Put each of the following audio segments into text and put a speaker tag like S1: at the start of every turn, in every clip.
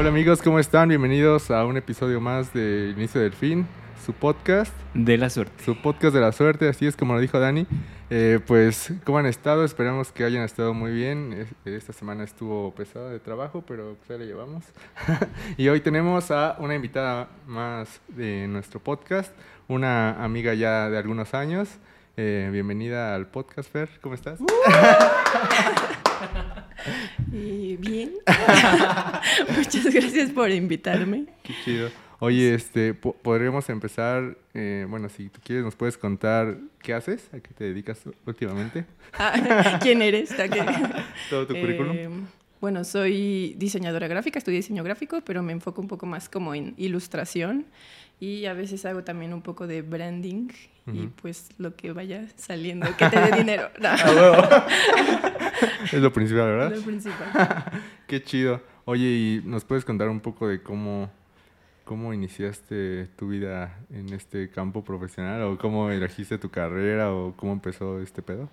S1: Hola amigos, ¿cómo están? Bienvenidos a un episodio más de Inicio del Fin, su podcast.
S2: De la suerte.
S1: Su podcast de la suerte, así es como lo dijo Dani. Eh, pues, ¿cómo han estado? Esperamos que hayan estado muy bien. Esta semana estuvo pesada de trabajo, pero pues ahí la llevamos. y hoy tenemos a una invitada más de nuestro podcast, una amiga ya de algunos años. Eh, bienvenida al podcast, Fer. ¿Cómo estás?
S3: bien. Muchas gracias por invitarme.
S1: Qué chido. Oye, este, podríamos empezar, eh, bueno, si tú quieres, nos puedes contar qué haces, a qué te dedicas últimamente.
S3: Ah, ¿Quién eres?
S1: Todo tu currículum. Eh,
S3: bueno, soy diseñadora gráfica, estudié diseño gráfico, pero me enfoco un poco más como en ilustración y a veces hago también un poco de branding y pues lo que vaya saliendo, que te dé dinero.
S1: Ah, es lo principal, ¿verdad?
S3: Lo principal.
S1: Qué chido. Oye, ¿y nos puedes contar un poco de cómo, cómo iniciaste tu vida en este campo profesional o cómo elegiste tu carrera o cómo empezó este pedo?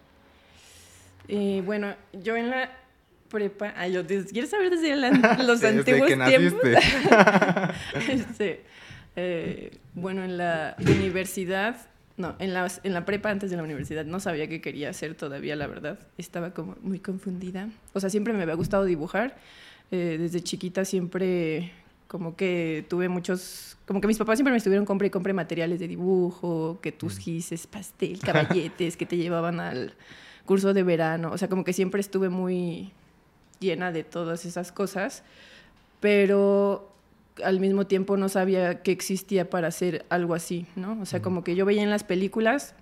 S3: Eh, bueno, yo en la prepa, ay, ¿quieres saber desde los antiguos tiempos? este, eh, bueno, en la universidad, no, en la, en la prepa antes de la universidad no sabía qué quería hacer todavía, la verdad. Estaba como muy confundida. O sea, siempre me había gustado dibujar. Eh, desde chiquita siempre como que tuve muchos, como que mis papás siempre me estuvieron compre y compre materiales de dibujo, que tus gises, pastel, caballetes, que te llevaban al curso de verano. O sea, como que siempre estuve muy llena de todas esas cosas. Pero al mismo tiempo no sabía que existía para hacer algo así, ¿no? O sea, como que yo veía en las películas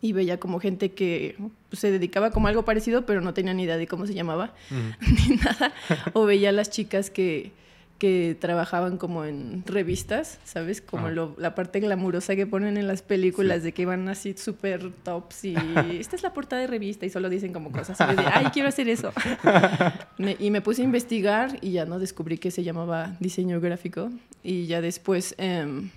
S3: y veía como gente que pues, se dedicaba como algo parecido, pero no tenía ni idea de cómo se llamaba, ni nada. O veía a las chicas que que trabajaban como en revistas, ¿sabes? Como ah. la parte glamurosa que ponen en las películas de que van así súper tops y esta es la portada de revista y solo dicen como cosas de, ay, quiero hacer eso. y me puse a investigar y ya no descubrí que se llamaba diseño gráfico y ya después... Em,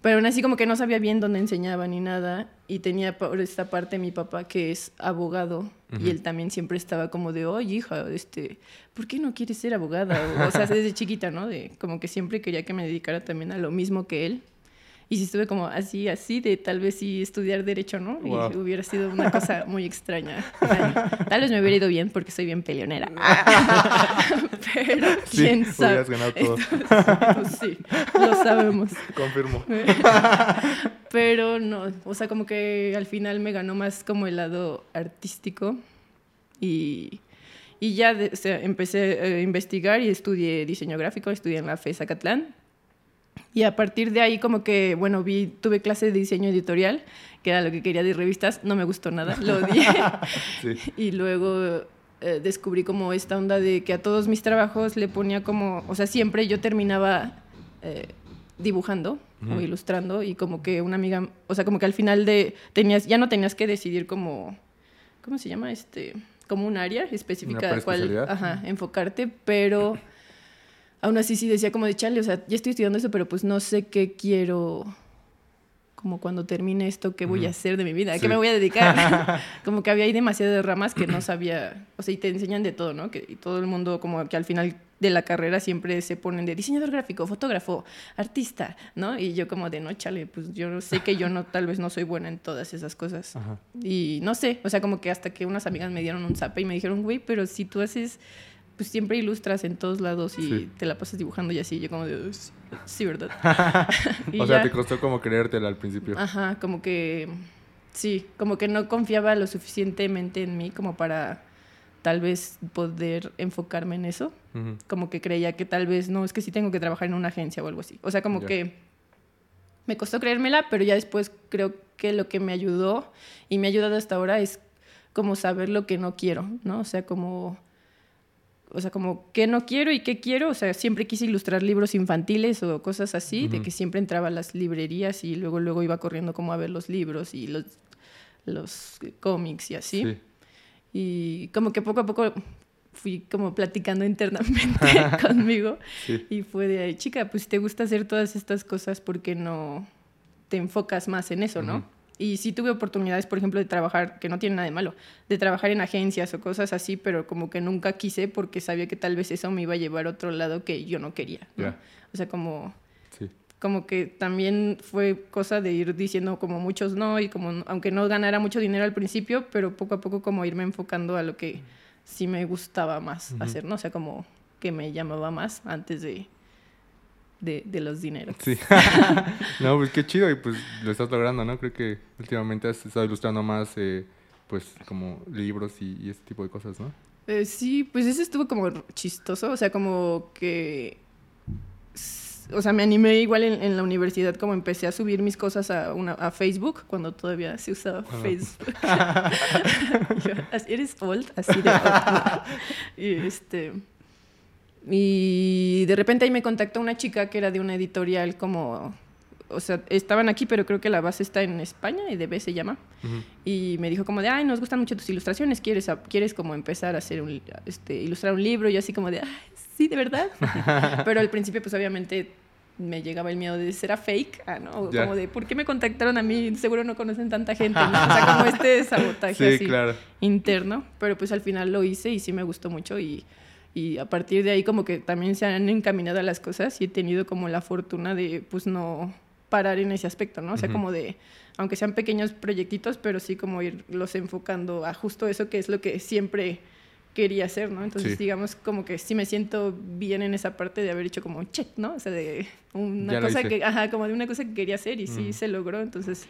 S3: pero aún así como que no sabía bien dónde enseñaba ni nada y tenía por esta parte mi papá que es abogado y él también siempre estaba como de, oye hija, este, ¿por qué no quieres ser abogada? O, o sea, desde chiquita, ¿no? De, como que siempre quería que me dedicara también a lo mismo que él. Y si estuve como así, así, de tal vez sí estudiar derecho, ¿no? Y hubiera sido una cosa muy extraña. tal vez me hubiera ido bien porque soy bien peleonera. Pero quién sabe.
S1: ganado todo.
S3: pues, sí, lo sabemos.
S1: Confirmo.
S3: Pero no, o sea, como que al final me ganó más como el lado artístico y... Y ya empecé a investigar y estudié diseño gráfico, estudié en la FES Acatlán y a partir de ahí como que, bueno, vi, tuve clase de diseño editorial, que era lo que quería de revistas, no me gustó nada, lo odié. Y luego eh, descubrí como esta onda de que a todos mis trabajos le ponía como, o sea, siempre yo terminaba eh, dibujando o ilustrando y como que una amiga, o sea, como que al final de, tenías, ya no tenías que decidir como, ¿cómo se llama? Este, como un área específica
S1: a cual
S3: ajá, enfocarte, pero aún así sí decía como de chale, o sea, ya estoy estudiando eso, pero pues no sé qué quiero, como cuando termine esto, qué voy a hacer de mi vida, a qué me voy a dedicar. como que había ahí demasiadas ramas que no sabía, o sea, y te enseñan de todo, ¿no? Que, y todo el mundo como que al final de la carrera siempre se ponen de diseñador gráfico, fotógrafo, artista, ¿no? Y yo como de, no, chale, pues yo sé que yo no, tal vez no soy buena en todas esas cosas. Y no sé, o sea, como que hasta que unas amigas me dieron un zape y me dijeron, güey, pero si tú haces pues siempre ilustras en todos lados y te la pasas dibujando y así. Yo como de, sí, ¿verdad?
S1: o sea, te costó como creértela al principio.
S3: Ajá, como que, sí, como que no confiaba lo suficientemente en mí como para tal vez poder enfocarme en eso. Como que creía que tal vez, no, es que sí tengo que trabajar en una agencia o algo así. O sea, como que me costó creérmela, pero ya después creo que lo que me ayudó y me ha ayudado hasta ahora es como saber lo que no quiero, ¿no? O sea, como o sea, como qué no quiero y qué quiero. O sea, siempre quise ilustrar libros infantiles o cosas así, de que siempre entraba a las librerías y luego, luego iba corriendo como a ver los libros y los, los cómics y así. Y como que poco a poco fui como platicando internamente conmigo y fue de ahí, chica, pues si te gusta hacer todas estas cosas, ¿por qué no te enfocas más en eso, no? Y sí tuve oportunidades, por ejemplo, de trabajar, que no tiene nada de malo, de trabajar en agencias o cosas así, pero como que nunca quise porque sabía que tal vez eso me iba a llevar a otro lado que yo no quería. O sea, como, como que también fue cosa de ir diciendo como muchos no y como, aunque no ganara mucho dinero al principio, pero poco a poco como irme enfocando a lo que sí me gustaba más hacer, ¿no? O sea, como que me llamaba más antes de de, de los dineros.
S1: Sí. no, pues qué chido y pues lo estás logrando, ¿no? Creo que últimamente has estado ilustrando más, eh, pues, como libros y, y, este tipo de cosas, ¿no?
S3: Eh, sí, pues ese estuvo como chistoso, o sea, como que... O sea, me animé igual en, en la universidad, como empecé a subir mis cosas a, una, a Facebook, cuando todavía se usaba Facebook. eres old, así de old. y este y de repente ahí me contactó una chica que era de una editorial como, o sea, estaban aquí, pero creo que la base está en España, y EDB se llama. Y me dijo como de, ay, nos gustan mucho tus ilustraciones, ¿quieres, quieres como empezar a hacer un, este, ilustrar un libro? Y así como de, ay, sí, de verdad. pero al principio, pues obviamente me llegaba el miedo de ser a fake, ah, ¿no? Como de, ¿por qué me contactaron a mí? Seguro no conocen tanta gente, ¿no? O sea, como este sabotaje así interno. Pero pues al final lo hice y sí me gustó mucho y y a partir de ahí como que también se han encaminado a las cosas y he tenido como la fortuna de pues no parar en ese aspecto, ¿no? O sea, como de, aunque sean pequeños proyectitos, pero sí como irlos enfocando a justo eso que es lo que siempre quería hacer, ¿no? Entonces, digamos, como que sí me siento bien en esa parte de haber hecho como un check, ¿no? O sea, de una cosa que, ajá, como de una cosa que quería hacer y sí se logró, entonces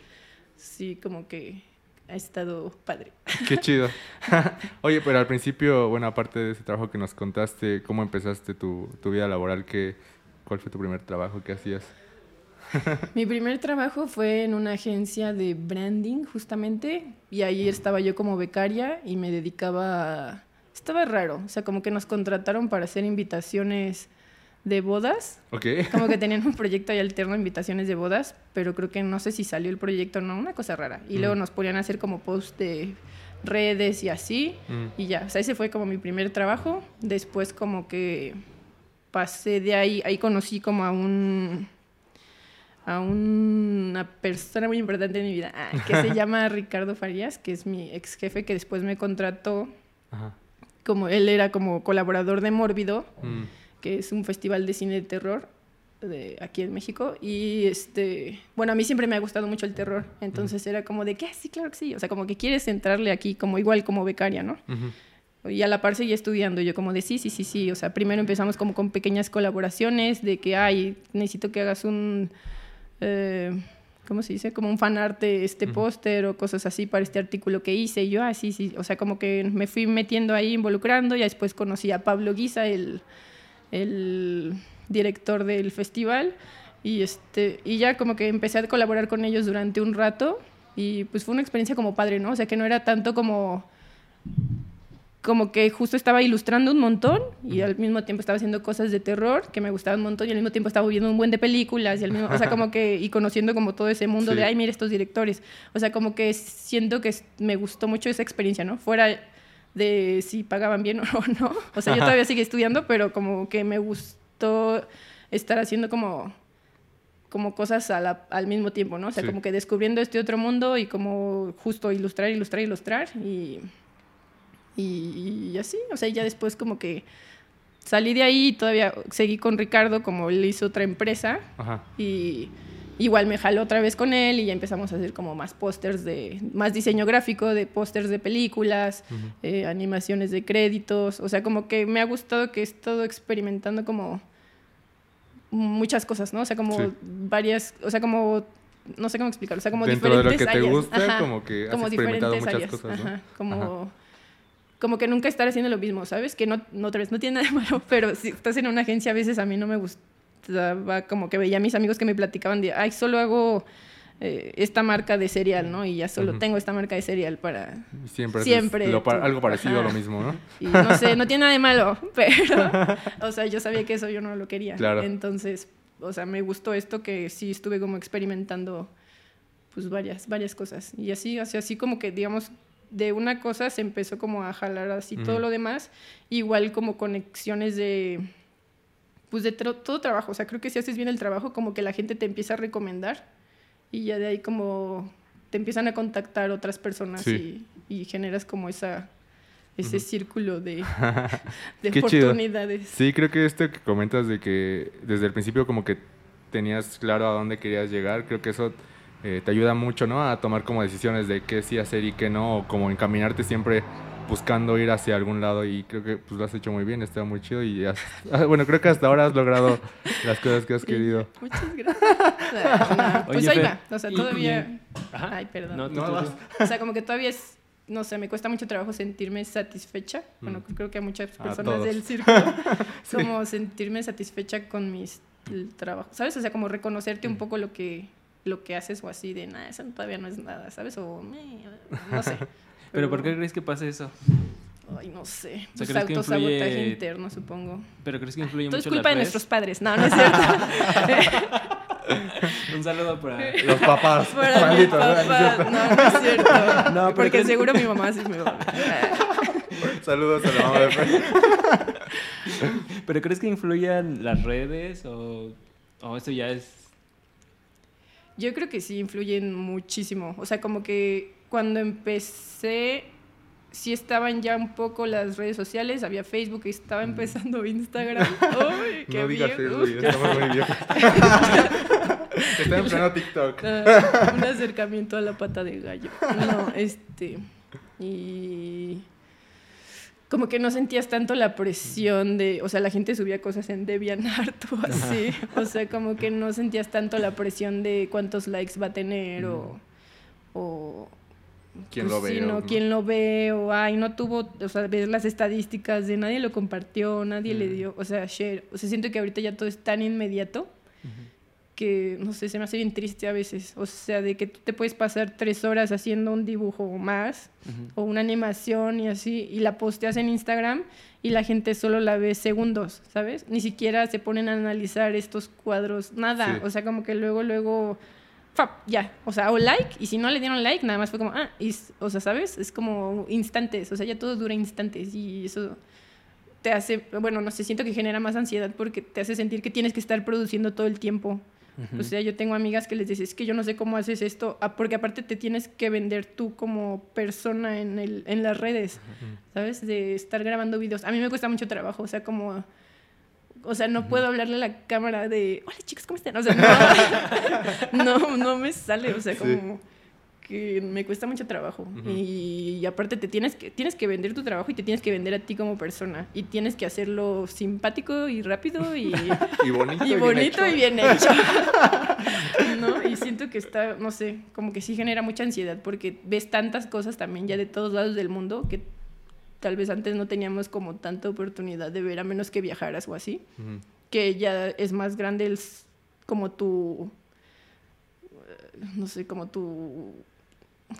S3: sí como que ha estado padre.
S1: Qué chido. Oye, pero al principio, bueno, aparte de ese trabajo que nos contaste, ¿cómo empezaste tu, tu vida laboral? ¿Qué, ¿Cuál fue tu primer trabajo? ¿Qué hacías?
S3: Mi primer trabajo fue en una agencia de branding, justamente, y ahí estaba yo como becaria y me dedicaba... A... Estaba raro, o sea, como que nos contrataron para hacer invitaciones de bodas. Como que tenían un proyecto ahí alterno, invitaciones de bodas, pero creo que no sé si salió el proyecto o no, una cosa rara. Y luego mm. nos ponían a hacer como post de redes y así, mm. y ya. O sea, ese fue como mi primer trabajo. Después como que pasé de ahí, ahí conocí como a un a una persona muy importante en mi vida, ah, que se llama Ricardo Farías, que es mi ex jefe, que después me contrató, como él era como colaborador de Mórbido, mm que es un festival de cine de terror de aquí en México. Y este bueno a mí siempre me ha gustado mucho el terror. Entonces era como de que sí claro que sí o sea como que quieres entrarle aquí como igual como becaria no y a la par seguía estudiando. Yo como de sí sí sí sí o sea primero empezamos como con pequeñas colaboraciones de que ay necesito que hagas un eh, ¿cómo se dice? Como un fanart de este póster o cosas así para este artículo que hice. Y yo, ah, sí, sí. O sea, como que me fui metiendo ahí, involucrando. Y después conocí a Pablo Guisa, el, el director del festival y este y ya como que empecé a colaborar con ellos durante un rato y pues fue una experiencia como padre, ¿no? O sea, que no era tanto como como que justo estaba ilustrando un montón y al mismo tiempo estaba haciendo cosas de terror que me gustaban un montón y al mismo tiempo estaba viendo un buen de películas y al mismo, o sea, como que y conociendo como todo ese mundo de ay, mira estos directores. O sea, como que siento que me gustó mucho esa experiencia, ¿no? Fuera de si pagaban bien o no. O sea, yo todavía sigo estudiando, pero como que me gustó estar haciendo como, como cosas al mismo tiempo, ¿no? O sea, como que descubriendo este otro mundo y como justo ilustrar, ilustrar, ilustrar y, y, así. O sea, ya después como que salí de ahí y todavía seguí con Ricardo como él hizo otra empresa y igual me jaló otra vez con él y ya empezamos a hacer como más pósters de, más diseño gráfico, de pósters de películas, eh, animaciones de créditos, o sea, como que me ha gustado que he estado experimentando como muchas cosas, ¿no? O sea, como varias, o sea, como no sé cómo explicarlo, o sea, como
S1: Dentro
S3: diferentes
S1: de lo que te gusta, como que has como experimentado muchas áreas. cosas, ¿no?
S3: como como que nunca estar haciendo lo mismo, ¿sabes? Que no, no, otra vez, no tiene nada de malo, pero si estás en una agencia a veces a mí no me gusta como que veía a mis amigos que me platicaban de, ay, solo hago eh, esta marca de cereal, ¿no? Y ya solo tengo esta marca de cereal para...
S1: Siempre. Siempre. algo parecido a lo mismo, ¿no?
S3: Y no sé, no tiene nada de malo, pero, o sea, yo sabía que eso yo no lo quería. Claro. Entonces, o sea, me gustó esto que sí estuve como experimentando, pues varias, varias cosas. Y así, así, así como que, digamos, de una cosa se empezó como a jalar así todo lo demás, igual como conexiones de pues de todo trabajo. O sea, creo que si haces bien el trabajo, como que la gente te empieza a recomendar y ya de ahí como te empiezan a contactar otras personas y, y, generas como esa ese círculo de, de oportunidades.
S1: Sí, creo que esto que comentas de que desde el principio como que tenías claro a dónde querías llegar, creo que eso eh, te ayuda mucho, ¿no? A tomar como decisiones de qué sí hacer y qué no, o como encaminarte siempre buscando ir hacia algún lado y creo que pues lo has hecho muy bien, está muy chido y bueno, creo que hasta ahora has logrado las cosas que has querido.
S3: Muchas gracias. pues ahí va, o sea, todavía... Ay, perdón. No, no, o sea, como que todavía es no sé, me cuesta mucho trabajo sentirme satisfecha. Bueno, mm. creo que a muchas personas del círculo, como sentirme satisfecha con mis trabajos, ¿sabes? O sea, como reconocerte un mm. poco lo que, lo que haces o así de, nada, eso todavía no es nada, ¿sabes? O, no sé.
S2: ¿Pero por qué crees que pasa eso?
S3: Ay, no sé. O sea, pues autosabotaje interno, supongo.
S2: ¿Pero crees que influye mucho
S3: es culpa de nuestros padres. No, no es cierto.
S2: Un saludo para
S1: los papás.
S3: Para Malditos, papás. No, no, es cierto. No, porque seguro mi mamá sí me va
S1: Saludos a la mamá de Fred.
S2: ¿Pero crees que influyan las redes o, o eso ya es...?
S3: Yo creo que sí influyen muchísimo. O sea, como que cuando empecé sí estaban ya un poco las redes sociales, había Facebook y estaba empezando Instagram. ¡Uy, qué no digas eso, estamos muy viejo.
S1: Está en pleno TikTok.
S3: Uh, un acercamiento a la pata de gallo. No, este. Y. Como que no sentías tanto la presión de. O sea, la gente subía cosas en DeviantArt o así. O sea, como que no sentías tanto la presión de cuántos likes va a tener o. o
S1: ¿Quién lo ve?
S3: no, quién lo ve, o ay, no tuvo, o sea, ver las estadísticas de nadie lo compartió, nadie le dio, o sea, share. O sea, siento que ahorita ya todo es tan inmediato que, no sé, se me hace bien triste a veces. O sea, de que tú te puedes pasar tres horas haciendo un dibujo o más, o una animación y así, y la posteas en Instagram y la gente solo la ve segundos, ¿sabes? Ni siquiera se ponen a analizar estos cuadros, nada. O sea, como que luego, luego, ya. O sea, o like, y si no le dieron like, nada más fue como, ah, y, o sea, ¿sabes? Es como instantes, o sea, ya todo dura instantes y eso te hace, bueno, no sé, siento que genera más ansiedad porque te hace sentir que tienes que estar produciendo todo el tiempo. O sea, yo tengo amigas que les dices, es que yo no sé cómo haces esto, ah, porque aparte te tienes que vender tú como persona en, el, en las redes, ¿sabes? De estar grabando videos. A mí me cuesta mucho trabajo, o sea, como... O sea, no puedo hablarle a la cámara de, hola chicos, ¿cómo están? O sea, no, no, no me sale, o sea, como que me cuesta mucho trabajo. y, aparte te tienes que, tienes que vender tu trabajo y te tienes que vender a ti como persona. Y tienes que hacerlo simpático y rápido y,
S1: y bonito,
S3: y, bonito y bien hecho. ¿No? Y siento que está, no sé, como que sí genera mucha ansiedad porque ves tantas cosas también ya de todos lados del mundo que tal vez antes no teníamos como tanta oportunidad de ver a menos que viajaras o así. Que ya es más grande el, como tu no sé, como tu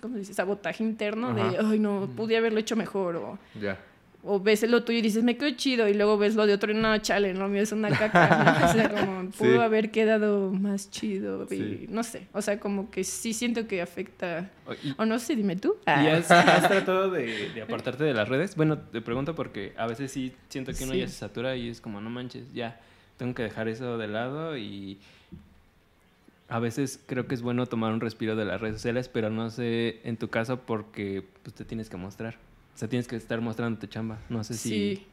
S3: ¿cómo se dice? Sabotaje interno de, ay, no, pude haberlo hecho mejor o...
S1: Ya.
S3: O ves lo tuyo y dices, me quedo chido, y luego ves lo de otro y no, chale, lo mío es una caca. O sea, como pudo haber quedado más chido. Y, No sé, o sea, como que sí siento que afecta. O, no sé, dime tú.
S2: ¿Y has, has tratado de, de, apartarte de las redes? Bueno, te pregunto porque a veces sí siento que uno ya se satura y es como, no manches, ya, tengo que dejar eso de lado y a veces creo que es bueno tomar un respiro de las redes sociales, pero no sé en tu caso porque pues, te tienes que mostrar. O sea, tienes que estar mostrando tu chamba. No sé si...
S3: Sí.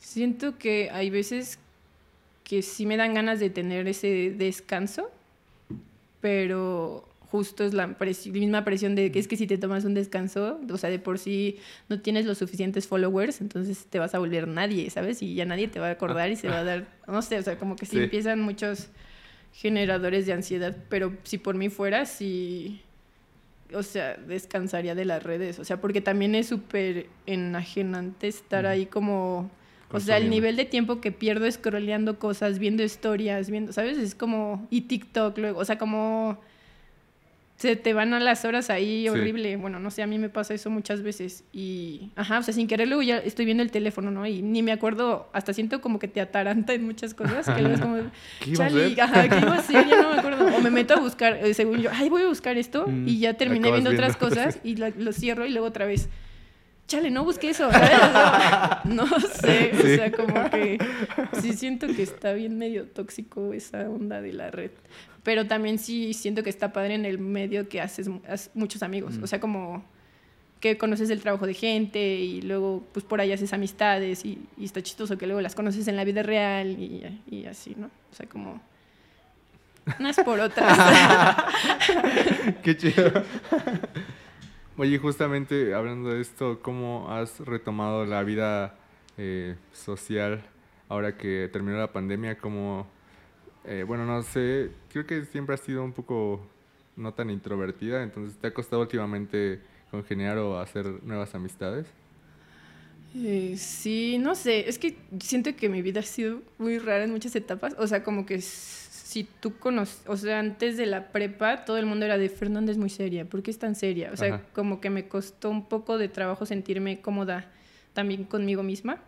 S3: Siento que hay veces que sí me dan ganas de tener ese descanso, pero justo es la misma presión de que es que si te tomas un descanso, o sea, de por sí no tienes los suficientes followers, entonces te vas a volver nadie, ¿sabes? Y ya nadie te va a acordar y se va a dar, no sé, o sea, como que sí. empiezan muchos generadores de ansiedad, pero si por mí fuera, sí, o sea, descansaría de las redes, o sea, porque también es súper enajenante estar ahí como, o sea, el nivel de tiempo que pierdo scrolleando cosas, viendo historias, viendo, ¿sabes? Es como, y TikTok luego, o sea, como se te van a las horas ahí horrible. Bueno, no sé, a mí me pasa eso muchas veces. Y, ajá, o sea, sin querer luego ya estoy viendo el teléfono, ¿no? Y ni me acuerdo, hasta siento como que te ataranta en muchas cosas. Que luego es como,
S1: ¿Qué iba a
S3: ajá, ¿qué iba a hacer? Ya no me acuerdo. O me meto a buscar, eh, según yo, ay, voy a buscar esto. Mm, y ya terminé viendo, otras cosas y lo cierro y luego otra vez. Chale, no busqué eso. No, sé, o sea, como que sí siento que está bien medio tóxico esa onda de la red. Pero también sí siento que está padre en el medio que haces, muchos amigos. O sea, como que conoces el trabajo de gente y luego pues por ahí haces amistades y, está chistoso que luego las conoces en la vida real y, y así, ¿no? O sea, como unas por otras.
S1: Qué chido. Oye, justamente hablando de esto, ¿cómo has retomado la vida eh, social ahora que terminó la pandemia? Como, eh, bueno, no sé, creo que siempre has sido un poco no tan introvertida, entonces ¿te ha costado últimamente congeniar o hacer nuevas amistades?
S3: Eh, sí, no sé, es que siento que mi vida ha sido muy rara en muchas etapas, o sea, como que si tú conoces, o sea, antes de la prepa todo el mundo era de Fernanda es muy seria, ¿por qué es tan seria? O sea, como que me costó un poco de trabajo sentirme cómoda también conmigo misma.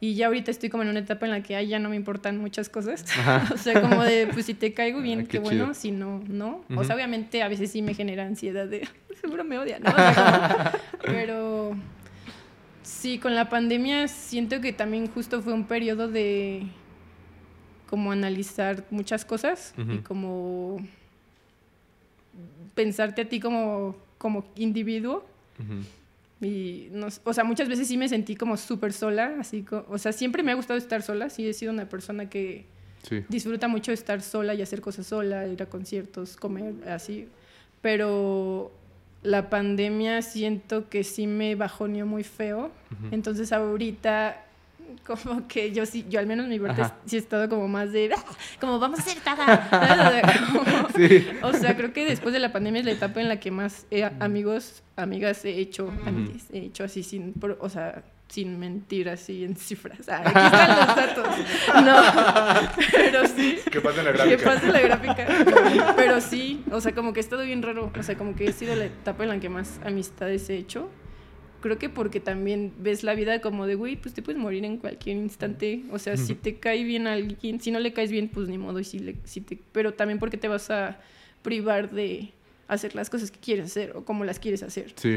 S3: Y ya ahorita estoy como en una etapa en la que ya no me importan muchas cosas. o sea, como de, pues si te caigo bien, ah, qué, bueno, si no, no. O sea, obviamente a veces sí me genera ansiedad de, seguro me odia, ¿no? pero sí, con la pandemia siento que también justo fue un periodo de como analizar muchas cosas y como pensarte a ti como, como individuo. Y, no, o sea, muchas veces sí me sentí como súper sola, así, o sea, siempre me ha gustado estar sola, sí he sido una persona que disfruta mucho estar sola y hacer cosas sola, ir a conciertos, comer, así, pero la pandemia siento que sí me bajoneó muy feo, entonces ahorita como que yo sí, yo al menos mi parte sí he estado como más de, ah, como vamos a hacer tada. O sea, creo que después de la pandemia es la etapa en la que más amigos, amigas he hecho, he hecho así sin, o sea, sin mentir así en cifras. Ah, aquí están los datos. No, pero sí.
S1: Que pase la gráfica.
S3: Que pase la gráfica. Pero sí, o sea, como que he estado bien raro. O sea, como que he sido la etapa en la que más amistades he hecho creo que porque también ves la vida como de, güey, pues te puedes morir en cualquier instante. O sea, si te cae bien a alguien, si no le caes bien, pues ni modo. Y si le, si te, pero también porque te vas a privar de hacer las cosas que quieres hacer o como las quieres hacer. Sí.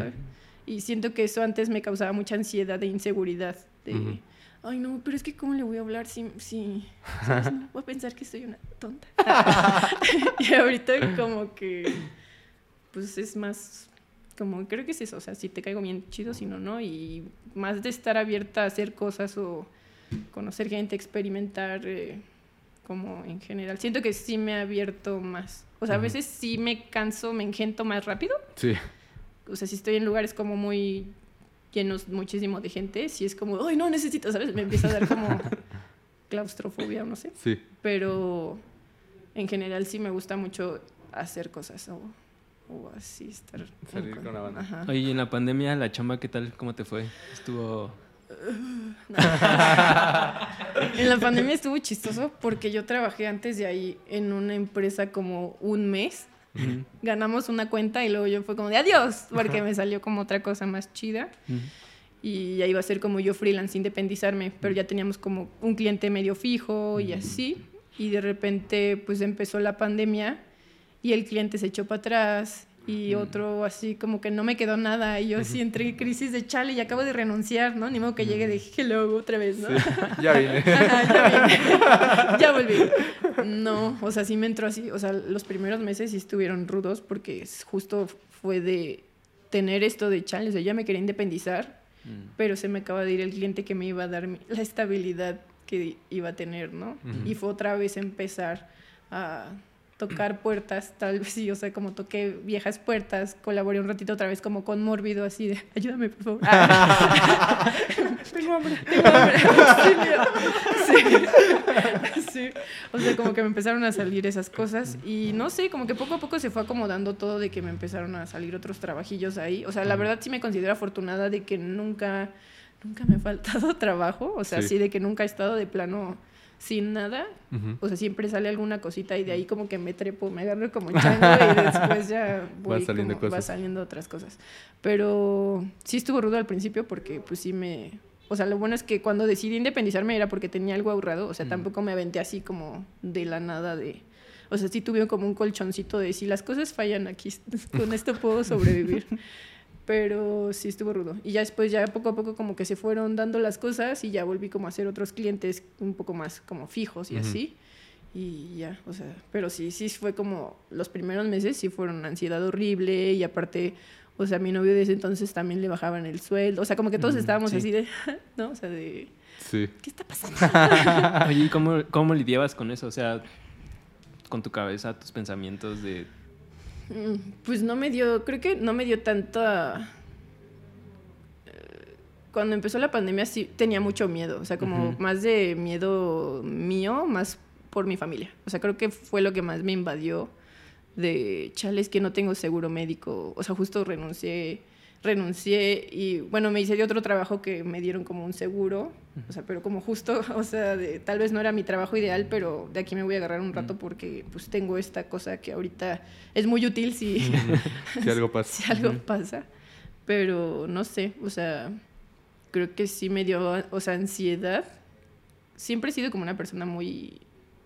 S3: Y siento que eso antes me causaba mucha ansiedad e inseguridad. De, ay, no, pero es que ¿cómo le voy a hablar si, si, voy a pensar que soy una tonta? y ahorita como que, pues es más como creo que es eso, o sea, si te caigo bien, chido, si no, no, y más de estar abierta a hacer cosas o conocer gente, experimentar, eh, como en general. Siento que sí me ha abierto más. O sea, a veces sí me canso, me engento más rápido.
S1: Sí.
S3: O sea, si estoy en lugares como muy llenos muchísimo de gente, si es como, ay, no necesito, ¿sabes? Me empieza a dar como claustrofobia o no sé.
S1: Sí.
S3: Pero en general sí me gusta mucho hacer cosas o o así estar.
S1: Salir con la banda.
S2: Oye, ¿y en la pandemia la chamba qué tal? ¿Cómo te fue? Estuvo...
S3: en la pandemia estuvo chistoso porque yo trabajé antes de ahí en una empresa como un mes. Ganamos una cuenta y luego yo fue como de adiós, porque me salió como otra cosa más chida. Y ya iba a ser como yo freelance, independizarme, pero ya teníamos como un cliente medio fijo y así. Y de repente pues empezó la pandemia y el cliente se echó para atrás y mm. otro así como que no me quedó nada y yo sí entré en crisis de chale y acabo de renunciar, ¿no? Ni modo que llegue de hello otra vez, ¿no?
S1: ya vine.
S3: ya vine. ya volví. No, o sea, sí me entró así, o sea, los primeros meses sí estuvieron rudos porque justo fue de tener esto de chale, o sea, ya me quería independizar, mm. pero se me acaba de ir el cliente que me iba a dar la estabilidad que iba a tener, ¿no? Y fue otra vez empezar a tocar puertas, tal vez sí, o sea, como toqué viejas puertas, colaboré un ratito otra vez como con Mórbido, así de, ayúdame, por favor. tengo hambre, tengo hambre, sí, sí, o sea, como que me empezaron a salir esas cosas y no sé, como que poco a poco se fue acomodando todo de que me empezaron a salir otros trabajillos ahí, o sea, la verdad sí me considero afortunada de que nunca, nunca me ha faltado trabajo, o sea, sí, de que nunca he estado de plano sin nada, o sea, siempre sale alguna cosita y de ahí como que me trepo, me agarro como chango y después ya voy
S1: va saliendo,
S3: va saliendo otras cosas. Pero sí estuvo rudo al principio porque pues sí me... O sea, lo bueno es que cuando decidí independizarme era porque tenía algo ahorrado, o sea, tampoco me aventé así como de la nada de... O sea, sí tuve como un colchoncito de si las cosas fallan aquí, con esto puedo sobrevivir. pero sí estuvo rudo. Y ya después, ya poco a poco como que se fueron dando las cosas y ya volví como a hacer otros clientes un poco más como fijos y así. Y ya, o sea, pero sí, sí fue como los primeros meses sí fueron ansiedad horrible y aparte, o sea, mi novio de ese entonces también le bajaban el sueldo, o sea, como que todos estábamos así de, ¿no? O sea, de...
S1: Sí.
S3: ¿Qué está pasando?
S2: Oye, ¿y cómo, cómo lidiabas con eso? O sea, con tu cabeza, tus pensamientos de
S3: Mm, pues no me dio, creo que no me dio tanta... Eh, cuando empezó la pandemia sí tenía mucho miedo, o sea, como más de miedo mío, más por mi familia. O sea, creo que fue lo que más me invadió de, chales, que no tengo seguro médico. O sea, justo renuncié renuncié y bueno, me hice de otro trabajo que me dieron como un seguro, o sea, pero como justo, o sea, de, tal vez no era mi trabajo ideal, pero de aquí me voy a agarrar un rato porque pues tengo esta cosa que ahorita es muy útil si,
S1: si algo pasa.
S3: si algo pasa, pero no sé, o sea, creo que sí me dio, o sea, ansiedad. Siempre he sido como una persona muy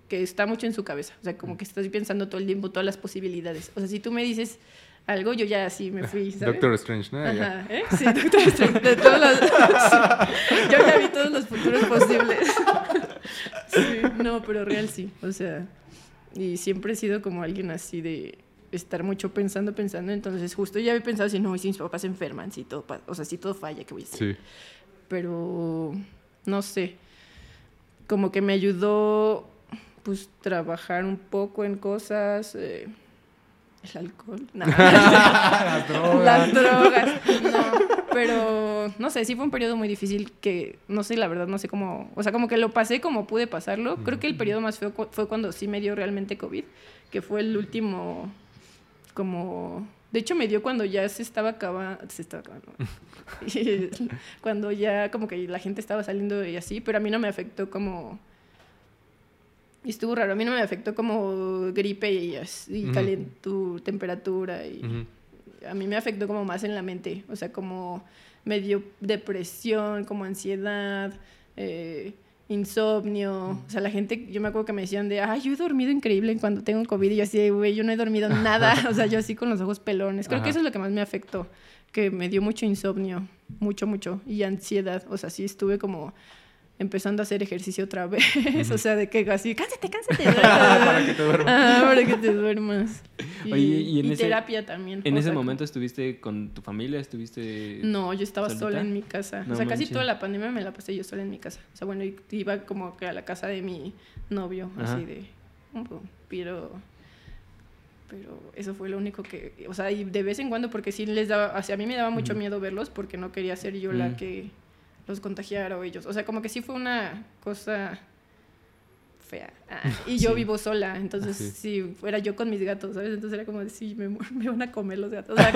S3: que está mucho en su cabeza, o sea, como que estás pensando todo el tiempo todas las posibilidades. O sea, si tú me dices, algo, yo ya así me fui, ¿sabes?
S1: Doctor Strange, ¿no?
S3: Ajá, ¿eh? Sí, Doctor Strange. De todos los, Yo ya vi todos los futuros posibles. Sí, no, pero real sí. O sea, y siempre he sido como alguien así de estar mucho pensando, pensando. Entonces, justo ya había pensado si no, si mis papás se enferman, si todo, o sea, si todo falla, ¿qué voy a hacer? Sí. Pero, no sé. Como que me ayudó, pues, trabajar un poco en cosas. Eh, el alcohol. No. Las drogas. Las drogas. No, pero no sé, sí fue un periodo muy difícil que no sé, la verdad, no sé cómo. O sea, como que lo pasé como pude pasarlo. Creo que el periodo más feo fue cuando sí me dio realmente COVID, que fue el último. Como. De hecho, me dio cuando ya se estaba acabando. Se estaba acabando. cuando ya como que la gente estaba saliendo y así, pero a mí no me afectó como y estuvo raro. A mí no me afectó como gripe y, y tu temperatura. Y A mí me afectó como más en la mente. O sea, como me dio depresión, como ansiedad, eh, insomnio. O sea, la gente, yo me acuerdo que me decían de, ay, yo he dormido increíble cuando tengo COVID. Y yo así, güey, yo no he dormido nada. o sea, yo así con los ojos pelones. Creo que eso es lo que más me afectó. Que me dio mucho insomnio. Mucho, mucho. Y ansiedad. O sea, sí estuve como empezando a hacer ejercicio otra vez. o sea, de que así, cánsate, cánsate. para que te duermas. Ah, para que te duermas. Y, y, en terapia también.
S2: ¿En ese momento estuviste con tu familia? ¿Estuviste
S3: No, yo estaba sola en mi casa. o sea, casi toda la pandemia me la pasé yo sola en mi casa. O sea, bueno, iba como que a la casa de mi novio, así de... Pero... Pero eso fue lo único que... O sea, y de vez en cuando, porque sí les daba... O sea, a mí me daba mucho miedo verlos porque no quería ser yo la que los contagiaron ellos. O sea, como que sí fue una cosa fea. Ah, y yo vivo sola, entonces si fuera yo con mis gatos, ¿sabes? Entonces era como sí, me, me van a comer los gatos.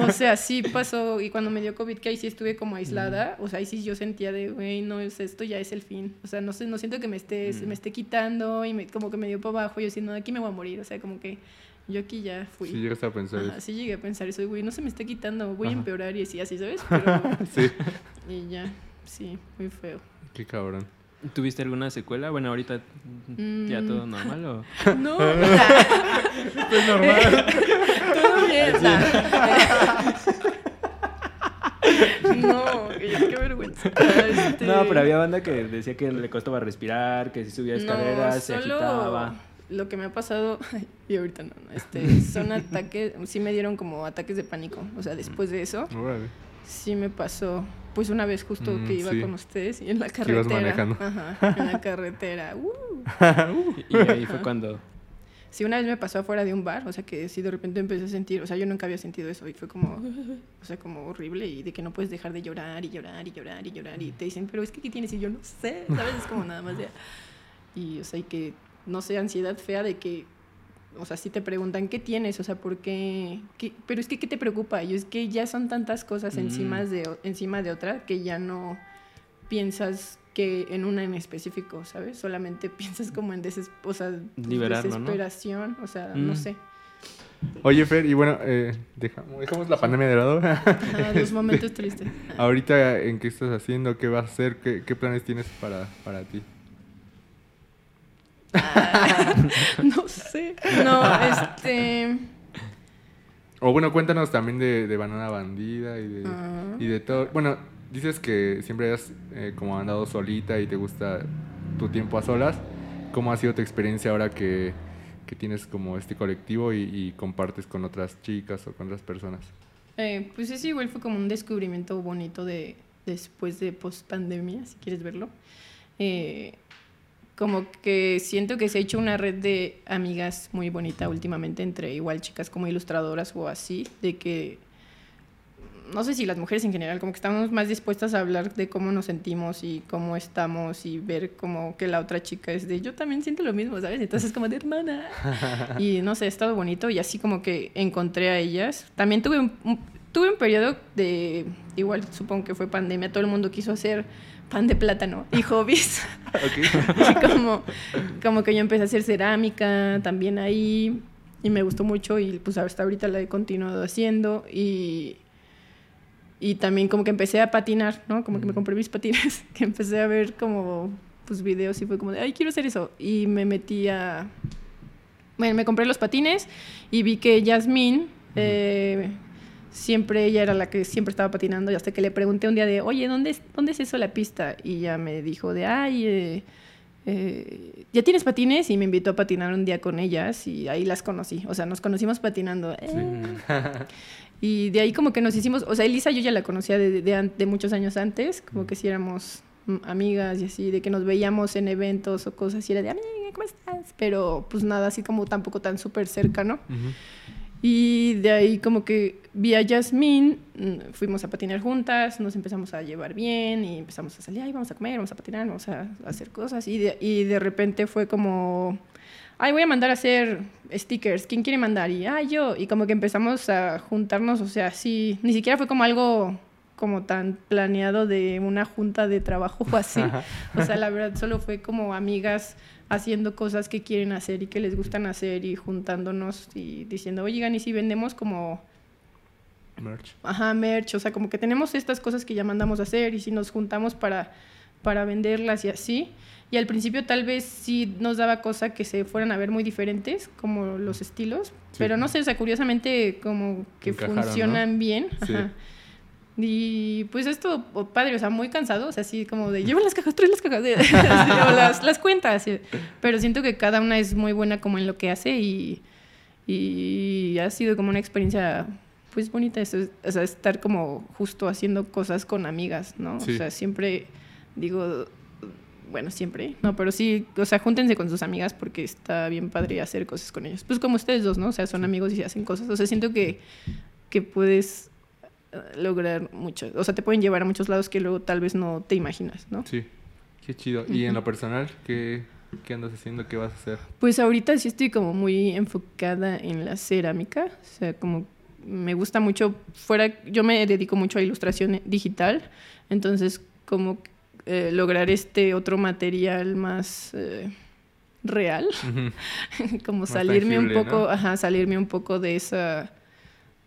S3: O sea, sí pasó. Y cuando me dio COVID, que ahí sí estuve como aislada, o sea, ahí sí yo sentía de, güey, no, esto ya es el fin. O sea, no sé, no siento que me esté, me esté quitando y me, como que me dio para abajo. Yo diciendo, aquí me voy a morir. O sea, como que yo aquí ya fui.
S1: Sí, llegaste a pensar eso.
S3: Sí, llegué a pensar eso. Güey, no se me está quitando, voy a empeorar y así, así, ¿sabes? Pero, sí. Y ya, sí, muy feo.
S1: Qué cabrón.
S2: ¿Tuviste alguna secuela? Bueno, ahorita ya mm. todo normal o...
S3: No.
S1: pues normal.
S3: todo bien. No, qué vergüenza. Este
S2: no, pero había banda que decía que le costaba respirar, que si subía escaleras se agitaba
S3: lo que me ha pasado, y ahorita no, este, son ataques, sí me dieron como ataques de pánico, o sea, después de eso, sí me pasó, pues una vez justo mm, que iba con ustedes y en la carretera, ajá, en la carretera, uh.
S2: y ahí fue cuando...
S3: Sí, una vez me pasó afuera de un bar, o sea, que sí de repente empecé a sentir, o sea, yo nunca había sentido eso y fue como, o sea, como horrible y de que no puedes dejar de llorar y llorar y llorar y llorar y te dicen, pero es que ¿qué tienes? Y yo no sé, ¿sabes? Es como nada más de... Y, o sea, y que no sé, ansiedad fea de que, o sea, si te preguntan qué tienes, o sea, ¿por qué? Pero es que, ¿qué te preocupa? Y es que ya son tantas cosas encima, mm. de, encima de otra que ya no piensas que en una en específico, ¿sabes? Solamente piensas como en deses o sea, desesperación, o sea, no mm. sé.
S1: Oye, Fer, y bueno, eh, dejamos, la pandemia de lado.
S3: Ah, los momentos tristes.
S1: Ahorita, ¿en qué estás haciendo? ¿Qué vas a hacer? ¿Qué, qué planes tienes para, para ti?
S3: no sé. No, este.
S1: o bueno, cuéntanos también de, de Banana Bandida y de, ah. y de todo. Bueno, dices que siempre has eh, como andado solita y te gusta tu tiempo a solas. ¿Cómo ha sido tu experiencia ahora que, que tienes como este colectivo y, y, compartes con otras chicas o con otras personas?
S3: Eh, pues sí, igual fue como un descubrimiento bonito de después de post pandemia, si quieres verlo. Eh, como que siento que se ha hecho una red de amigas muy bonita últimamente entre igual chicas como ilustradoras o así, de que no sé si las mujeres en general, como que estamos más dispuestas a hablar de cómo nos sentimos y cómo estamos y ver como que la otra chica es de yo también siento lo mismo, ¿sabes? Entonces como de hermana. Y no sé, ha estado bonito y así como que encontré a ellas. También tuve un, tuve un periodo de, igual supongo que fue pandemia, todo el mundo quiso hacer pan de plátano y hobbies. y como, como que yo empecé a hacer cerámica también ahí y me gustó mucho y pues hasta ahorita la he continuado haciendo y, y también como que empecé a patinar, ¿no? Como que me compré mis patines, que empecé a ver como pues videos y fue como de, ay, quiero hacer eso. Y me metí a... Bueno, me compré los patines y vi que Yasmín, eh, siempre ella era la que siempre estaba patinando y hasta que le pregunté un día de, oye, ¿dónde es, dónde es eso la pista? Y ya me dijo de, ay, eh, eh, ¿ya tienes patines? Y me invitó a patinar un día con ellas y ahí las conocí. O sea, nos conocimos patinando. y de ahí como que nos hicimos, o sea, Elisa yo ya la conocía de, de, muchos años antes, como que si éramos amigas y así, de que nos veíamos en eventos o cosas y era de, amiga, ¿cómo estás? Pero pues nada, así como tampoco tan súper cercano. Y de ahí como que vi a Yasmín, mm, fuimos a patinar juntas, nos empezamos a llevar bien y empezamos a salir, ay, vamos a comer, vamos a patinar, vamos a, hacer cosas. Y de, y de repente fue como, ay, voy a mandar a hacer stickers, ¿quién quiere mandar? Y, ay, yo. Y como que empezamos a juntarnos, o sea, sí, ni siquiera fue como algo como tan planeado de una junta de trabajo o así. o sea, la verdad solo fue como amigas haciendo cosas que quieren hacer y que les gustan hacer y juntándonos y diciendo, oigan, ¿y si vendemos como...
S1: Merch.
S3: Ajá, merch, o sea, como que tenemos estas cosas que ya mandamos a hacer y si nos juntamos para, para venderlas y así. Y al principio tal vez sí nos daba cosa que se fueran a ver muy diferentes, como los estilos, pero no sé, o sea, curiosamente como que funcionan bien. Ajá. Y pues esto, padre, o sea, muy cansado, o sea, así como de lleva las cajas, trae las cajas, o las, las cuentas. Pero siento que cada una es muy buena como en lo que hace y, y ha sido como una experiencia pues bonita, eso, o sea, estar como justo haciendo cosas con amigas, ¿no? O sea, siempre digo, bueno, siempre, no, pero sí, o sea, júntense con sus amigas porque está bien padre hacer cosas con ellos. Pues como ustedes dos, ¿no? O sea, son amigos y hacen cosas. O sea, siento que, que puedes lograr mucho. O sea, te pueden llevar a muchos lados que luego tal vez no te imaginas, ¿no?
S1: Sí, qué chido. ¿Y en lo personal, qué, qué andas haciendo? ¿Qué vas a hacer?
S3: Pues ahorita sí estoy como muy enfocada en la cerámica. O sea, como me gusta mucho, fuera, yo me dedico mucho a ilustración digital, entonces como eh, lograr este otro material más... Eh, real, como salirme un poco, ajá, salirme un poco de esa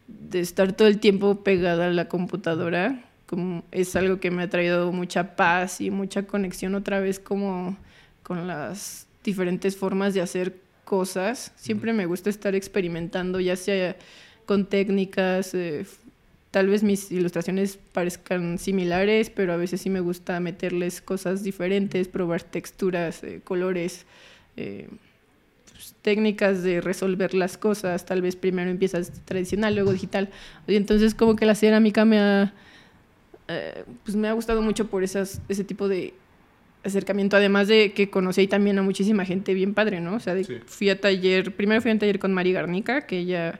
S3: de estar todo el tiempo pegada a la computadora, como es algo que me ha traído mucha paz y mucha conexión otra vez como con las diferentes formas de hacer cosas. Siempre me gusta estar experimentando, ya sea con técnicas, eh, tal vez mis ilustraciones parezcan similares, pero a veces sí me gusta meterles cosas diferentes, probar texturas, eh, colores. Eh, pues, técnicas de resolver las cosas. Tal vez primero empiezas tradicional, luego digital. Y entonces como que la cerámica me ha, eh, pues me ha gustado mucho por esas, ese tipo de acercamiento, además de que conocí también a muchísima gente bien padre, ¿no? O sea, fui a taller, primero fui a un taller con Mari Garnica, que ella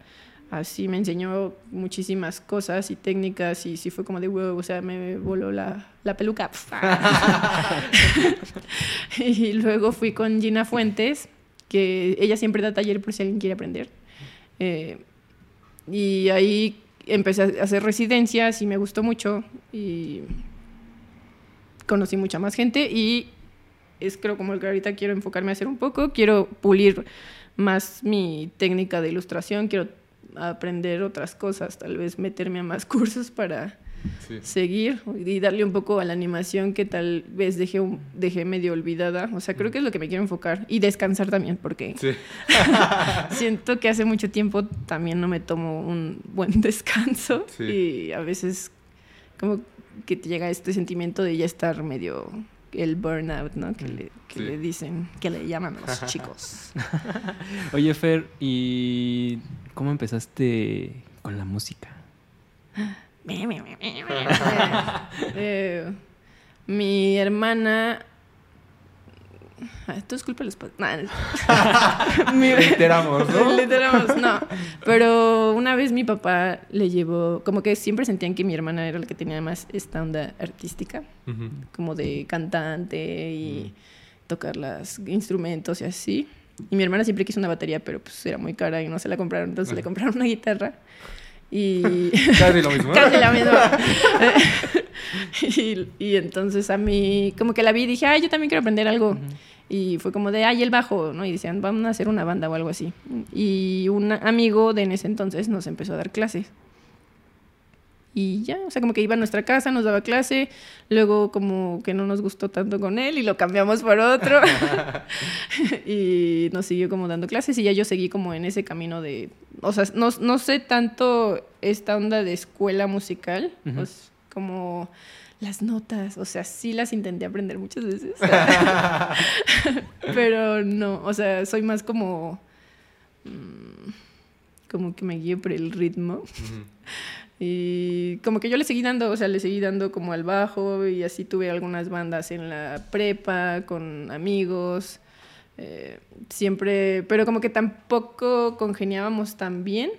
S3: así me enseñó muchísimas cosas y técnicas y sí fue como de wow, o sea, me voló la, la peluca. y luego fui con Gina Fuentes, que ella siempre da taller por si alguien quiere aprender. Eh, y ahí empecé a hacer residencias y me gustó mucho y conocí mucha más gente y es creo como el que ahorita quiero enfocarme a hacer un poco, quiero pulir más mi técnica de ilustración, quiero aprender otras cosas, tal vez meterme a más cursos para seguir y darle un poco a la animación que tal vez dejé, dejé medio olvidada. O sea, creo que es lo que me quiero enfocar y descansar también porque siento que hace mucho tiempo también no me tomo un buen descanso y a veces como que te llega este sentimiento de ya estar medio el burnout, ¿no? Que, le, que le, dicen, que le llaman los chicos.
S2: Oye, Fer, ¿y cómo empezaste con la música?
S3: Eh, mi hermana esto es culpa de los padres.
S1: Literamos, ¿no?
S3: Literamos, no. Pero una vez mi papá le llevó, como que siempre sentían que mi hermana era la que tenía más esta onda artística, como de cantante y tocar los instrumentos y así. Y mi hermana siempre quiso una batería, pero pues era muy cara y no se la compraron, entonces le compraron una guitarra. Y...
S1: Casi lo mismo.
S3: Casi lo mismo. y, entonces a mí, como que la vi y dije, ay, yo también quiero aprender algo. Y fue como de, ay, el bajo, ¿no? Y decían, vamos a hacer una banda o algo así. Y un amigo de en ese entonces nos empezó a dar clases. Y ya, o sea, como que iba a nuestra casa, nos daba clase, luego como que no nos gustó tanto con él y lo cambiamos por otro. y nos siguió como dando clases y ya yo seguí como en ese camino de, o sea, no, no sé tanto esta onda de escuela musical, pues como las notas, o sea, sí las intenté aprender muchas veces, pero no, o sea, soy más como, mm, como que me guío por el ritmo. Y como que yo le seguí dando, o sea, le seguí dando como al bajo y así tuve algunas bandas en la prepa con amigos. Eh, siempre, pero como que tampoco congeniábamos tan bien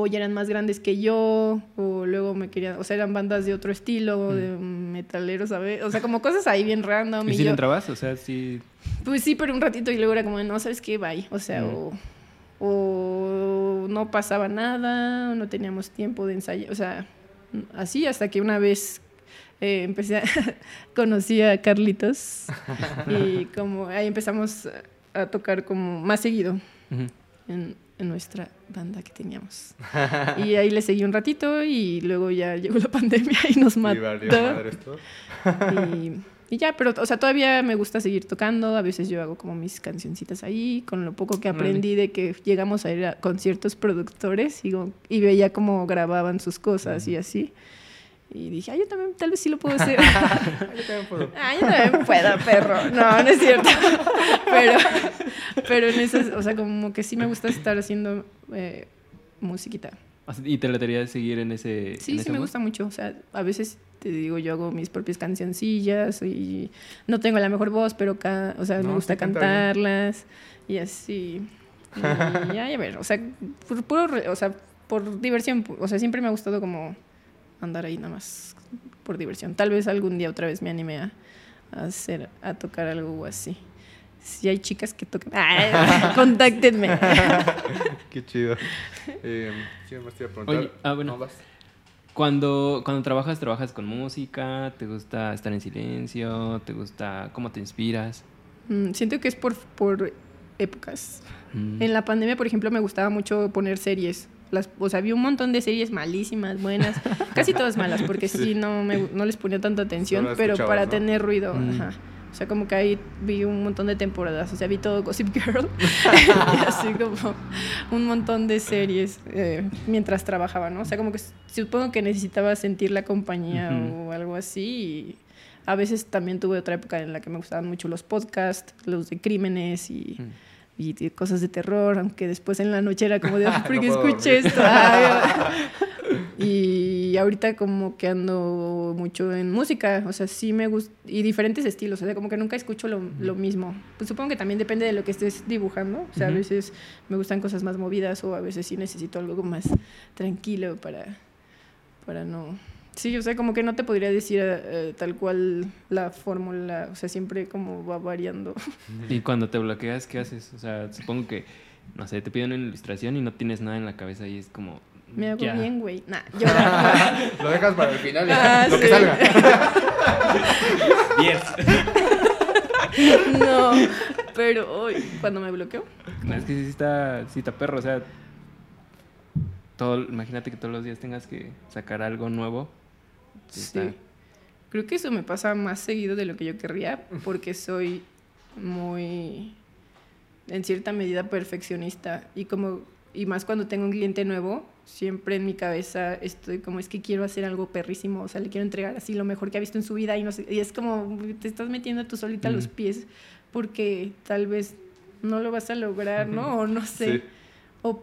S3: o ya eran más grandes que yo, o luego me querían, o sea, eran bandas de otro estilo, de metaleros, ¿sabes? O sea, como cosas ahí bien random.
S2: ¿Y, si le entrabas? O sea, sí.
S3: Pues sí, pero un ratito y luego era como, no, ¿sabes qué? Bye. O sea, o, o, no pasaba nada, o no teníamos tiempo de ensayar, o sea, así hasta que una vez eh, empecé a conocí a Carlitos y como ahí empezamos a tocar como más seguido en, en nuestra banda que teníamos. Y ahí le seguí un ratito y luego ya llegó la pandemia y nos mató. Y, y, ya, pero, o sea, todavía me gusta seguir tocando. A veces yo hago como mis cancioncitas ahí, con lo poco que aprendí de que llegamos a ir a conciertos productores y, y veía cómo grababan sus cosas y así. Y dije, ah, yo también, tal vez sí lo puedo hacer.
S1: yo también puedo.
S3: Ah, yo también puedo, perro. No, no es cierto. pero, pero en eso, o sea, como que sí me gusta estar haciendo eh, musiquita.
S2: ¿Y te la de seguir en ese
S3: Sí, sí me gusta mucho. O sea, a veces te digo, yo hago mis propias cancioncillas y no tengo la mejor voz, pero o sea, me gusta cantarlas y así. Y ya, ya ver, o sea, por, puro, o sea, por diversión, o sea, siempre me ha gustado como andar ahí nada más por diversión. Tal vez algún día otra vez me anime a, hacer, a tocar algo así. Si hay chicas que toquen, contáctenme.
S1: Qué chido. Eh,
S2: ah, bueno. Cuando, cuando trabajas, ¿trabajas con música? ¿Te gusta estar en silencio? ¿Te gusta cómo te inspiras?
S3: Mm, siento que es por, por épocas. Mm. En la pandemia, por ejemplo, me gustaba mucho poner series las, o sea, vi un montón de series malísimas, buenas, casi todas malas, porque sí, no, me, no les ponía tanta atención, pero para tener ruido, mm. ajá. O sea, como que ahí vi un montón de temporadas, o sea, vi todo Gossip Girl, y así como un montón de series eh, mientras trabajaba, ¿no? O sea, como que supongo que necesitaba sentir la compañía o algo así, y a veces también tuve otra época en la que me gustaban mucho los podcasts, los de crímenes y... Mm y cosas de terror, aunque después en la noche era como de, ¿por qué escuché esto? y ahorita como que ando mucho en música, o sea, sí me gusta, y diferentes estilos, o sea, como que nunca escucho lo, lo, mismo. Pues supongo que también depende de lo que estés dibujando, o sea, a veces me gustan cosas más movidas o a veces sí necesito algo más tranquilo para, para no Sí, o sea, como que no te podría decir eh, tal cual la fórmula, o sea, siempre como va variando.
S2: Y cuando te bloqueas, ¿qué haces? O sea, supongo que, no sé, te piden una ilustración y no tienes nada en la cabeza y es como...
S3: Me hago bien, güey. Nah, yo
S1: Lo dejas para el final, ah, lo que salga.
S2: Diez.
S3: no, pero hoy, cuando me bloqueo.
S2: No, es que sí está, sí está perro, o sea, todo, imagínate que todos los días tengas que sacar algo nuevo.
S3: Sí. Creo que eso me pasa más seguido de lo que yo querría, porque soy muy, en cierta medida, perfeccionista. Y como, y más cuando tengo un cliente nuevo, siempre en mi cabeza estoy como, es que quiero hacer algo perrísimo, o sea, le quiero entregar así lo mejor que ha visto en su vida y no sé, y es como, te estás metiendo tú solita los pies, porque tal vez no lo vas a lograr, ¿no? O no sé. O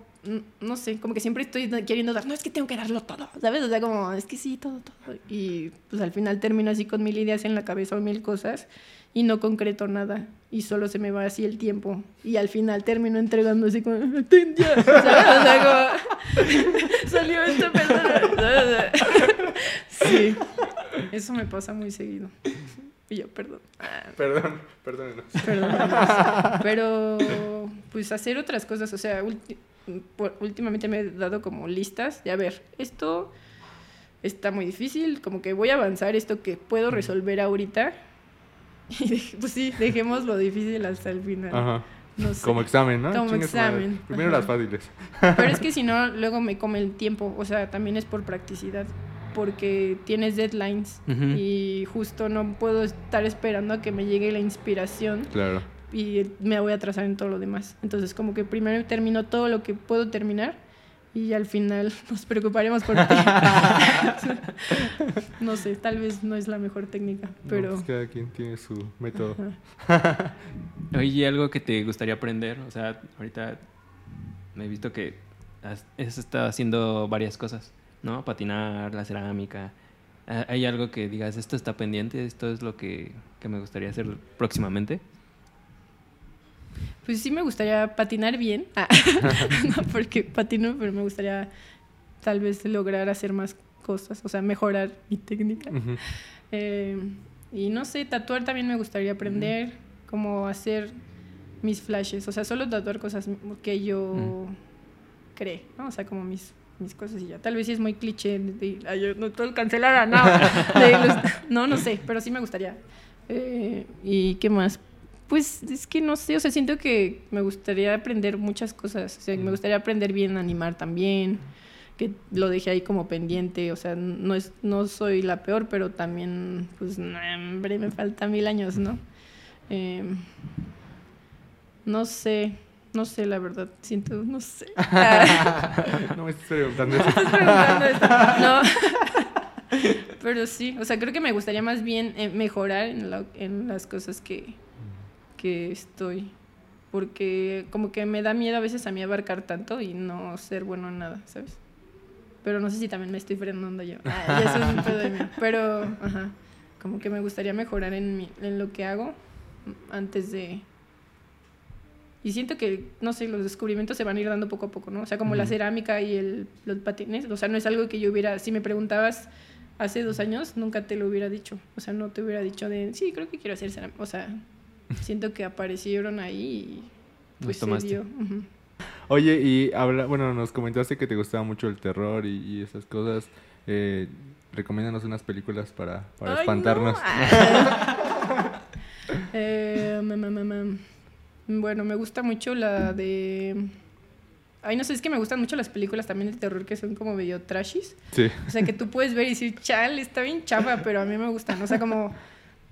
S3: no sé, como que siempre estoy queriendo dar, no, es que tengo que darlo todo, ¿sabes? O sea, como, es que sí, todo, todo. Y pues al final termino así con mil ideas en la cabeza o mil cosas y no concreto nada. Y solo se me va así el tiempo. Y al final termino entregando así como, ya. O sea, como, salió esta persona. sí, eso me pasa muy seguido. Y yo, perdón.
S1: Perdón, perdón.
S3: Pero, pues hacer otras cosas, o sea, últimamente me he dado como listas de, a ver, esto está muy difícil, como que voy a avanzar esto que puedo resolver ahorita. Y pues sí, dejemos lo difícil hasta el final. Ajá.
S1: Como examen, ¿no?
S3: Como examen.
S1: Primero las fáciles.
S3: Pero es que si no, luego me come el tiempo. O sea, también es por practicidad. Porque tienes deadlines. Y justo no puedo estar esperando a que me llegue la inspiración.
S1: Claro
S3: y me voy a atrasar en todo lo demás. Entonces, como que primero termino todo lo que puedo terminar y al final nos preocuparemos por ti. no sé, tal vez no es la mejor técnica, pero...
S1: Pues cada quien tiene su método.
S2: Oye, ¿algo que te gustaría aprender? O sea, ahorita me he visto que has, estado haciendo varias cosas, ¿no? Patinar, la cerámica. ¿Hay algo que digas, esto está pendiente, esto es lo que, que me gustaría hacer próximamente?
S3: Pues sí me gustaría patinar bien. Ah, no porque patino, pero me gustaría tal vez lograr hacer más cosas, o sea, mejorar mi técnica. Eh, y no sé, tatuar también me gustaría aprender, cómo hacer mis flashes, o sea, solo tatuar cosas que yo cree, ¿no? O sea, como mis mis cosas y ya. Tal vez sí es muy cliché, de, no todo cancelar no. no, no sé, pero sí me gustaría. Eh, ¿Y qué más? Pues es que no sé, o sea, siento que me gustaría aprender muchas cosas. O sea, me gustaría aprender bien a animar también, que lo dejé ahí como pendiente. O sea, no, es, no soy la peor, pero también, pues, hombre, me faltan mil años, ¿no? Em, no sé, no sé, la verdad, siento, no sé.
S1: no me estoy preguntando eso. No.
S3: Pero sí, o sea, creo que me gustaría más bien eh, mejorar en, en las cosas que, que estoy. Porque como que me da miedo a veces a mí abarcar tanto y no ser bueno en nada, ¿sabes? Pero no sé si también me estoy frenando yo. Ah, eso es un pedo de mí. Pero, ajá, como que me gustaría mejorar en, mi, en lo que hago antes de... Y siento que, no sé, los descubrimientos se van a ir dando poco a poco, ¿no? O sea, como la cerámica y el, los patines. O sea, no es algo que yo hubiera... Si me preguntabas hace dos años, nunca te lo hubiera dicho. O sea, no te hubiera dicho de, sí, creo que quiero hacer cerámica. O sea, siento que aparecieron ahí y pues se dio.
S1: Oye, y habla, bueno, nos comentaste que te gustaba mucho el terror y, esas cosas. Eh, recomiéndanos unas películas para, para espantarnos.
S3: eh, bueno, me gusta mucho la de... Ay, no sé, es que me gustan mucho las películas también de terror que son como medio trashies.
S1: Sí.
S3: O sea, que tú puedes ver y decir, chal, está bien chapa, pero a mí me gustan. O sea, como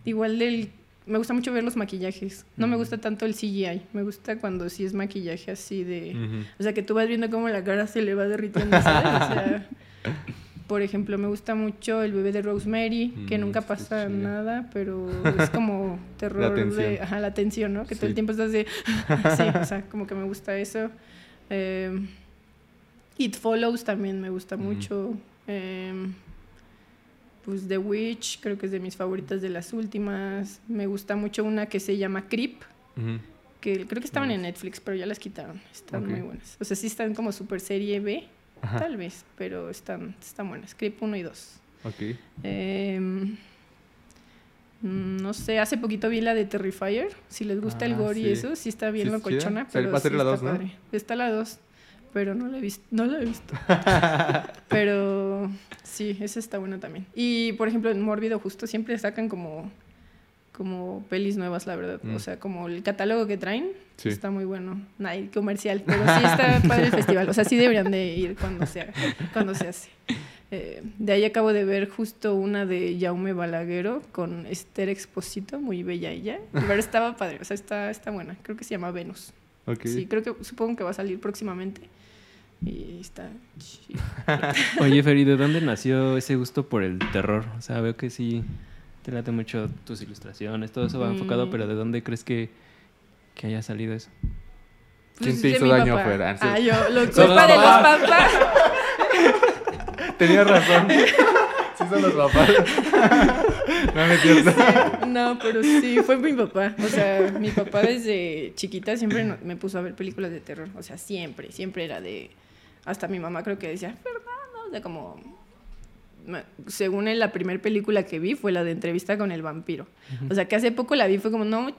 S3: igual del me gusta mucho ver los maquillajes. No me gusta tanto el CGI. Me gusta cuando sí es maquillaje así de... O sea, que tú vas viendo cómo la cara se le va derritiendo. O sea, por ejemplo, me gusta mucho el bebé de Rosemary, que nunca pasa nada, pero es como terror la de... Ajá, la tensión, ¿no? Que todo el tiempo estás de... sí, o sea, como que me gusta eso. Eh, It Follows también me gusta mucho. Eh, pues The Witch, creo que es de mis favoritas de las últimas. Me gusta mucho una que se llama Creep, que creo que estaban en Netflix, pero ya las quitaron. Están muy buenas. O sea, sí están como super serie B, tal vez, pero están, están buenas. Creep 1 y 2.
S1: Ok.
S3: Mm, no sé, hace poquito vi la de Terrifier. Si les gusta el ah, gore y eso, sí está bien locochona. Pero
S1: va a ser la 2, ¿no?
S3: Está la 2 pero no la he visto. No la he visto. pero sí, esa está buena también. Y por ejemplo, en Mórbido justo siempre sacan como como pelis nuevas, la verdad. O mm. sea, como el catálogo que traen está muy bueno. comercial, pero sí está padre el festival. O sea, sí deberían de ir cuando se, cuando se hace. Eh, de ahí acabo de ver justo una de Jaume Balaguero con Esther Exposito, muy bella ella. Pero estaba padre, o sea, está, está buena. Creo que se llama Venus. Sí, creo que supongo que va a salir próximamente. Y está
S2: Oye, Feri, ¿de dónde nació ese gusto por el terror? O sea, veo que sí te late mucho tus ilustraciones, todo eso va enfocado, pero ¿de dónde crees que, que haya salido eso?
S1: ¿Quién pues te hizo daño
S3: afuera? Ah, yo, lo culpa de los papás.
S1: Tenía razón. Sí son los papás.
S3: no me no, pero sí, fue mi papá. O sea, mi papá desde chiquita siempre me puso a ver películas de terror. O sea, siempre, siempre era de... Hasta mi mamá creo que decía, Fernando, o sea, como según en la primera película que vi fue la de entrevista con el vampiro. O sea, que hace poco la vi, fue como, no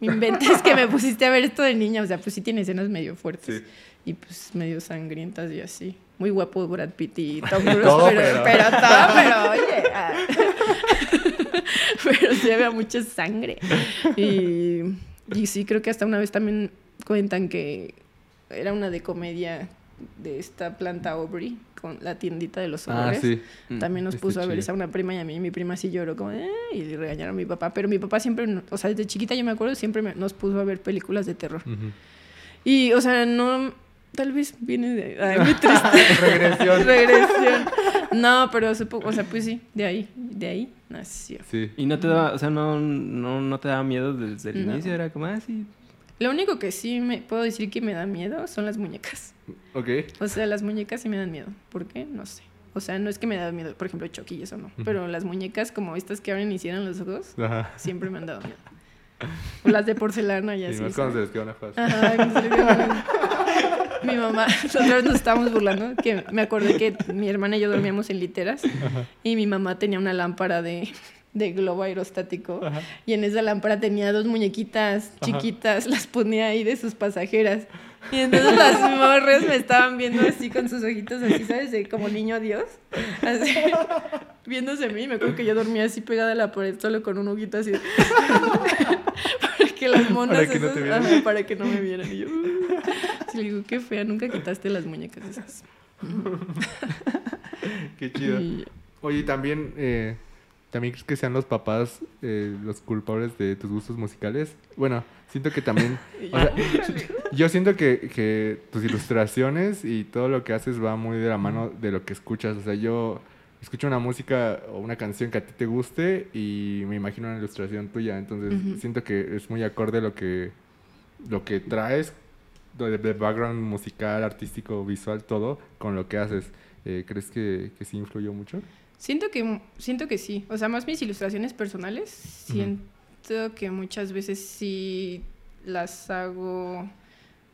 S3: me inventes que me pusiste a ver esto de niña. O sea, pues sí tiene escenas medio fuertes. Y pues medio sangrientas y así. Muy guapo Brad Pitt y Tom Cruise, pero, pero, todo, pero oye. Ah. pero se ve mucha sangre. Y, y sí, creo que hasta una vez también cuentan que era una de comedia de esta planta Aubrey con la tiendita de los ah, horrores. Mm, También nos puso a ver esa una prima y a mí. Mi prima sí lloró como, eh", y regañaron a mi papá. Pero mi papá siempre, o sea, desde chiquita yo me acuerdo, siempre nos puso a ver películas de terror. Y, o sea, no, tal vez viene de... Ay, muy triste. Regresión. Regresión. No, pero o sea, pues sí, de ahí, de ahí nació.
S2: Sí. Y no te daba, o sea, no, no, no te daba miedo desde el inicio, era como, ah, sí.
S3: Lo único que sí me puedo decir que me da miedo son las muñecas.
S1: Ok.
S3: O sea, las muñecas sí me dan miedo. ¿Por qué? No sé. O sea, no es que me da miedo, por ejemplo, Chucky y eso no. Pero las muñecas como estas que abren y cierran los ojos, siempre me han dado miedo. O las de porcelana y así.
S1: Y cuando se les una
S3: Ajá, Mi mamá, nosotros nos estábamos burlando, que me acordé que mi hermana y yo dormíamos en literas y mi mamá tenía una lámpara de, de globo aerostático y en esa lámpara tenía dos muñequitas chiquitas, las ponía ahí de sus pasajeras. Y entonces las morres me estaban viendo así con sus ojitos así, ¿sabes? como niño Dios. Así, viéndose a mí. Me acuerdo que yo dormía así pegada a la pared, solo con un ojito así. para que las monas para que, no, te para que no me vieran. Y yo, uh". le digo, qué fea, nunca quitaste las muñecas esas.
S1: qué chido. Oye, también... Eh ¿También crees que sean los papás eh, los culpables de tus gustos musicales? Bueno, siento que también... yo siento que, tus ilustraciones y todo lo que haces va muy de la mano de lo que escuchas. O sea, yo escucho una música o una canción que a ti te guste y me imagino una ilustración tuya. Entonces siento que es muy acorde lo que, lo que traes de, background musical, artístico, visual, todo con lo que haces. Eh, ¿Crees que, que sí influyó mucho?
S3: Siento que, siento que sí. O sea, más mis ilustraciones personales, siento que muchas veces sí las hago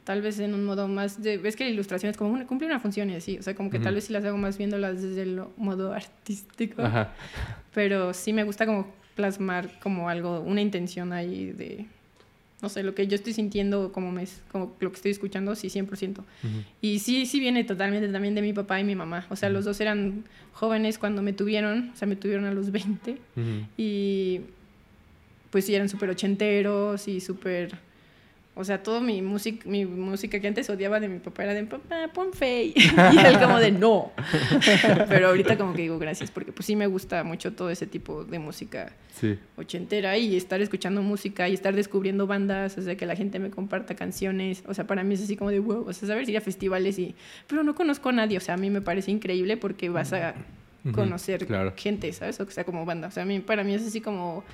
S3: tal vez en un modo más de... Ves que la ilustración es como una, cumple una función y así. O sea, como que tal vez sí las hago más viéndolas desde el modo artístico. Pero sí me gusta como plasmar como algo, una intención ahí de no sé, lo que yo estoy sintiendo como, me, como lo que estoy escuchando, sí, 100%. Y sí, sí viene totalmente también de mi papá y mi mamá. O sea, los dos eran jóvenes cuando me tuvieron, o sea, me tuvieron a los 20. Y pues sí, eran súper ochenteros y súper o sea, todo mi música, mi música que antes odiaba de mi papá era de papá, pon fe. y él como de no. Pero ahorita como que digo gracias porque pues sí me gusta mucho todo ese tipo de música ochentera y estar escuchando música y estar descubriendo bandas, o sea, que la gente me comparta canciones. O sea, para mí es así como de wow, o sea, saber ir a festivales y... Pero no conozco a nadie, o sea, a mí me parece increíble porque vas a conocer gente, ¿sabes? O sea, como banda. O sea, a mí, para mí es así como...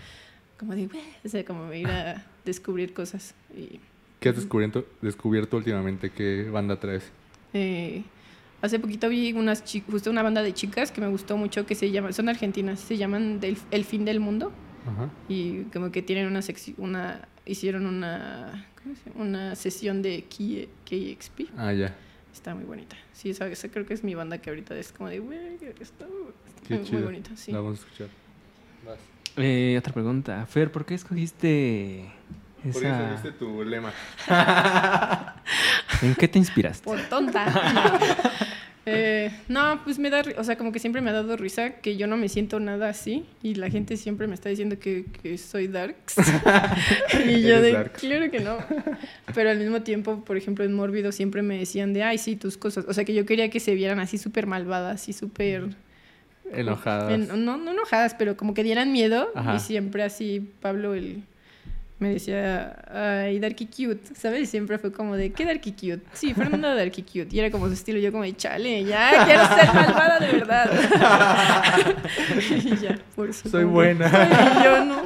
S3: Como de, o sea, como ir a descubrir cosas y
S1: ¿Qué has descubierto, descubierto últimamente? ¿Qué banda traes?
S3: Eh, hace poquito vi unas justo una banda de chicas que me gustó mucho que se llama, son argentinas, se llaman El Fin del Mundo. Y como que tienen una sección, una, hicieron una, una sesión de KXP.
S1: Ah, ya.
S3: Está muy bonita. Sí, esa, creo que es mi banda que ahorita es como de, güey, está, muy, bonita. Sí.
S1: La vamos a escuchar.
S2: Eh, otra pregunta. Fer, ¿por qué escogiste
S1: por eso viste tu lema.
S2: ¿En qué te inspiraste?
S3: Por tonta. Eh, no, pues me da, o sea, como que siempre me ha dado risa que yo no me siento nada así y la gente siempre me está diciendo que, que soy darks. y yo de, claro que no. Pero al mismo tiempo, por ejemplo, en Mórbido siempre me decían de, ay, sí, tus cosas. O sea, que yo quería que se vieran así súper malvadas y súper...
S1: Enojadas.
S3: no, no enojadas, pero como que dieran miedo. Y siempre así, Pablo, el me decía, ay, Darky Cute, ¿sabes? Y siempre fue como de, ¿qué Darky Cute? Sí, Fernanda Darky Cute. Y era como su estilo, yo como de, chale, ya, quiero ser malvada de verdad. y ya, por eso.
S1: Soy buena.
S3: y yo no,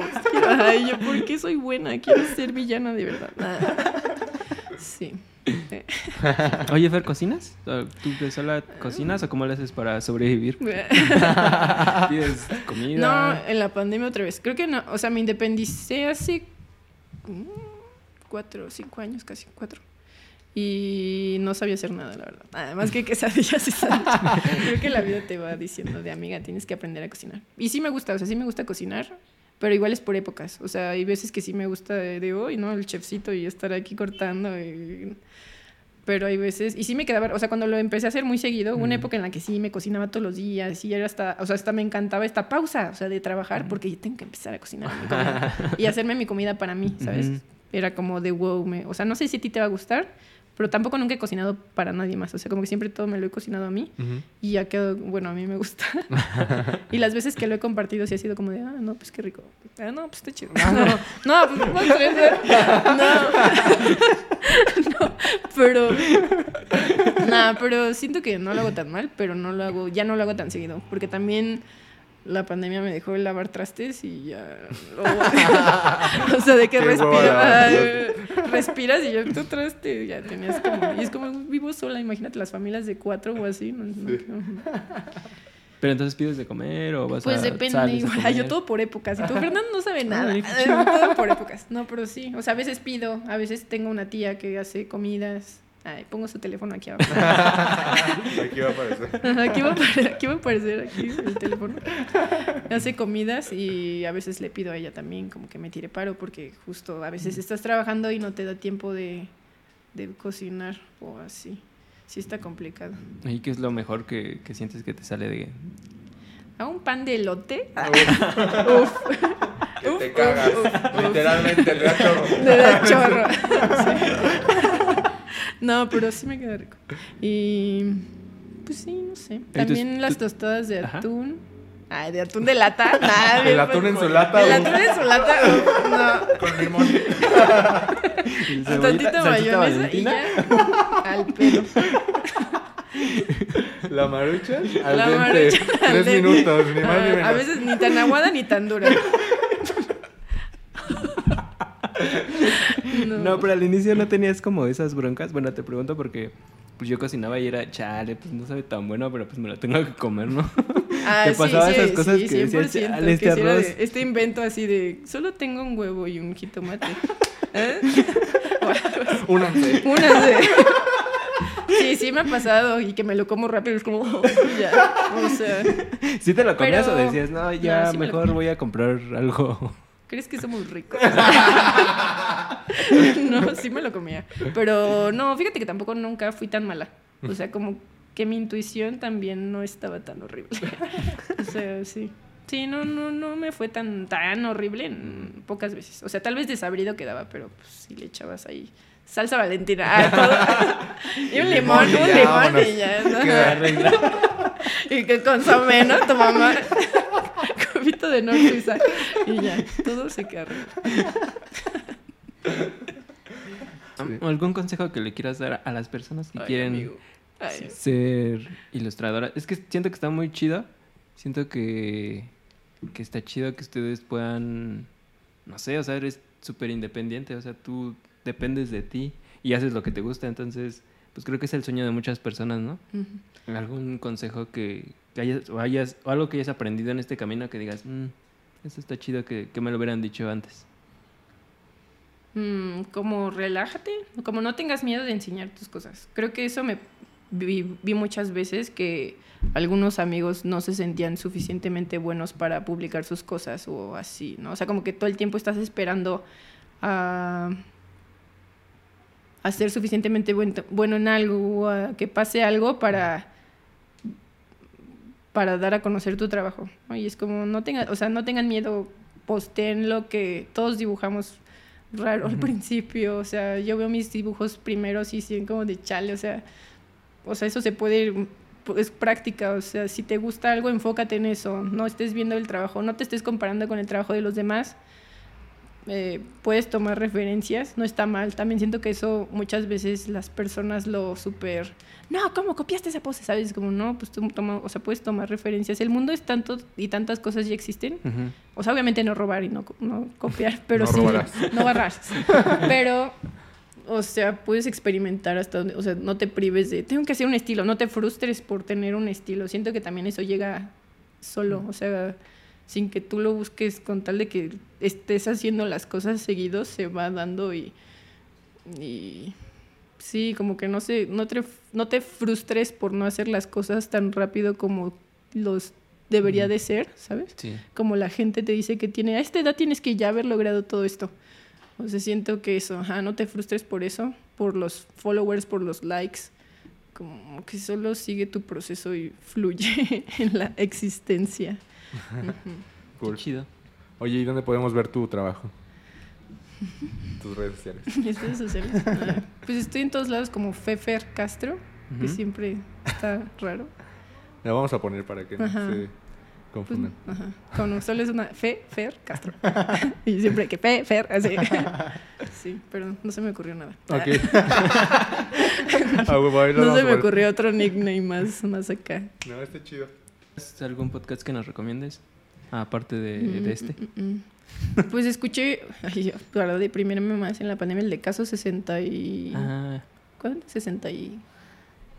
S3: ay, yo, ¿por qué soy buena? Quiero ser villana de verdad. Sí.
S2: Oye, Fer, ¿cocinas? ¿Tú de sola cocinas o cómo le haces para sobrevivir? ¿Pides comida?
S3: No, en la pandemia otra vez. Creo que no, o sea, me independicé hace cuatro o cinco años, casi cuatro. Y no sabía hacer nada, la verdad. Además que quesadillas y Creo que la vida te va diciendo de amiga, tienes que aprender a cocinar. Y sí me gusta, o sea, sí me gusta cocinar, pero igual es por épocas. O sea, hay veces que sí me gusta de, hoy, ¿no? El chefcito y estar aquí cortando. Y pero hay veces, y sí me quedaba, o sea, cuando lo empecé a hacer muy seguido, una época en la que sí me cocinaba todos los días, y era hasta, o sea, hasta me encantaba esta pausa, o sea, de trabajar, porque yo tengo que empezar a cocinar y hacerme mi comida para mí, ¿sabes? Era como de wow, me, o sea, no sé si a ti te va a gustar, pero tampoco nunca he cocinado para nadie más. O sea, como que siempre todo me lo he cocinado a mí y ya quedó, bueno, a mí me gusta. y las veces que lo he compartido sí ha sido como de, ah, no, pues qué rico. Ah, no, pues está chido. No, no, no, pues, no, no, pero, nada, pero siento que no lo hago tan mal, pero no lo hago, ya no lo hago tan seguido, porque también la pandemia me dejó lavar trastes y ya. o sea, de que respiras, respiras y ya tu traste, ya tenías como. Y es como vivo sola, imagínate las familias de cuatro o así.
S2: Pero entonces pides de comer o vas
S3: pues
S2: a.
S3: Pues depende, yo todo por épocas. Y tú, Fernando, no sabe nada. todo por épocas. No, pero sí. O sea, a veces pido, a veces tengo una tía que hace comidas. Ay, pongo su teléfono aquí abajo.
S1: aquí va a aparecer.
S3: Aquí va a, aparecer, aquí va a aparecer aquí el teléfono. Hace comidas y a veces le pido a ella también como que me tire paro porque justo a veces estás trabajando y no te da tiempo de, de cocinar o así. Sí está complicado.
S2: ¿Y qué es lo mejor que, que sientes que te sale de...?
S3: A un pan de elote.
S1: uf. Que te cagas. Literalmente, le da chorro.
S3: Le da chorro. Sí. No, pero sí me queda rico. Y pues sí, no sé. También las tostadas de atún. Ay, de atún de lata. Nada,
S1: el atún en su lata.
S3: El atún en su lata.
S1: No. Con limón.
S3: Tantito mayonesa y ya. Al pelo.
S1: La marucha al la Marucha, Tres minutos, ni más ni menos.
S3: A veces ni tan aguada ni tan dura.
S2: No. pero al inicio no tenías como esas broncas. Bueno, te pregunto porque pues yo cocinaba y era, chale, pues no sabe tan bueno, pero pues me lo tengo que comer, ¿no?
S3: Ah, ¿Te pasaba esas cosas que decías, chale, este arroz? este invento así de, solo tengo un huevo y un jitomate. ¿Eh?
S1: Únanse.
S3: Únanse. Sí, sí me ha pasado y que me lo como rápido es como, ya, o sea.
S2: ¿Sí te lo comías o decías, no, ya mejor voy a comprar algo?
S3: ¿Crees que somos ricos? no, sí me lo comía. Pero no, fíjate que tampoco nunca fui tan mala. O sea, como que mi intuición también no estaba tan horrible. o sea, sí. Sí, no, no, no me fue tan, tan horrible en pocas veces. O sea, tal vez desabrido quedaba, pero pues si le echabas ahí salsa valentina ah, todo. y un limón, un limón y ya. y que consomé, ¿no? Tu mamá de North Y ya, todo se queda
S2: ¿Algún consejo que le quieras dar a las personas que quieren ser ilustradoras? Es que siento que está muy chido. Siento que, que está chido que ustedes puedan, no sé, o sea, eres súper independiente, o sea, tú dependes de ti y haces lo que te gusta, entonces, pues creo que es el sueño de muchas personas, ¿no? ¿Algún consejo que, o, algo que hayas aprendido en este camino que digas, mmm, eso está chido que, me lo hubieran dicho antes?
S3: Mm, como relájate, como no tengas miedo de enseñar tus cosas. Creo que eso me vi, muchas veces que algunos amigos no se sentían suficientemente buenos para publicar sus cosas o así, ¿no? O sea, como que todo el tiempo estás esperando a, a ser suficientemente bueno, bueno en algo, a que pase algo para para dar a conocer tu trabajo. Y es como, no tengan, o sea, no tengan miedo, posteen lo que todos dibujamos raro al principio, o sea, yo veo mis dibujos primeros y siguen como de chale, o sea, o sea, eso se puede ir, es práctica, o sea, si te gusta algo, enfócate en eso, no estés viendo el trabajo, no te estés comparando con el trabajo de los demás, eh, puedes tomar referencias, no está mal. También siento que eso muchas veces las personas lo super, no, ¿cómo copiaste esa pose? ¿Sabes? Como no, pues tú toma, o sea, puedes tomar referencias. El mundo es tanto y tantas cosas ya existen. O sea, obviamente no robar y no, no copiar, pero
S1: no
S3: sí,
S1: robarás.
S3: no barras. pero, o sea, puedes experimentar hasta donde, o sea, no te prives de, tengo que hacer un estilo, no te frustres por tener un estilo. Siento que también eso llega solo, o sea sin que tú lo busques con tal de que estés haciendo las cosas seguidos, se va dando y, y sí, como que no, se, no, te, no te frustres por no hacer las cosas tan rápido como los debería de ser, ¿sabes?
S2: Sí.
S3: Como la gente te dice que tiene, a esta edad tienes que ya haber logrado todo esto. O sea, siento que eso, ajá, no te frustres por eso, por los followers, por los likes, como que solo sigue tu proceso y fluye en la existencia.
S1: Cool.
S2: Chido.
S1: Oye, ¿y dónde podemos ver tu trabajo? Tus redes sociales.
S3: Mis redes sociales. Ah, pues estoy en todos lados como Fefer Castro, que
S2: Ujú.
S3: siempre está raro.
S1: La vamos a poner para que no
S3: Ajá.
S1: se
S3: Pues,
S1: confundan.
S3: ajá. Como solo es una Fe, Fer, Castro. y siempre que Fe, Fer, así. sí, pero no se me ocurrió nada.
S1: Ok. Ah,
S3: no se me ocurrió otro nickname más, más acá.
S1: No, está chido.
S2: ¿Es algún podcast que nos recomiendes? Aparte de, de este.
S3: Mm, mm, mm. Pues escuché, ay, yo, para deprimirme más en la pandemia, el de caso 60 y...
S2: Ah,
S3: ¿Cuánto? 60 y...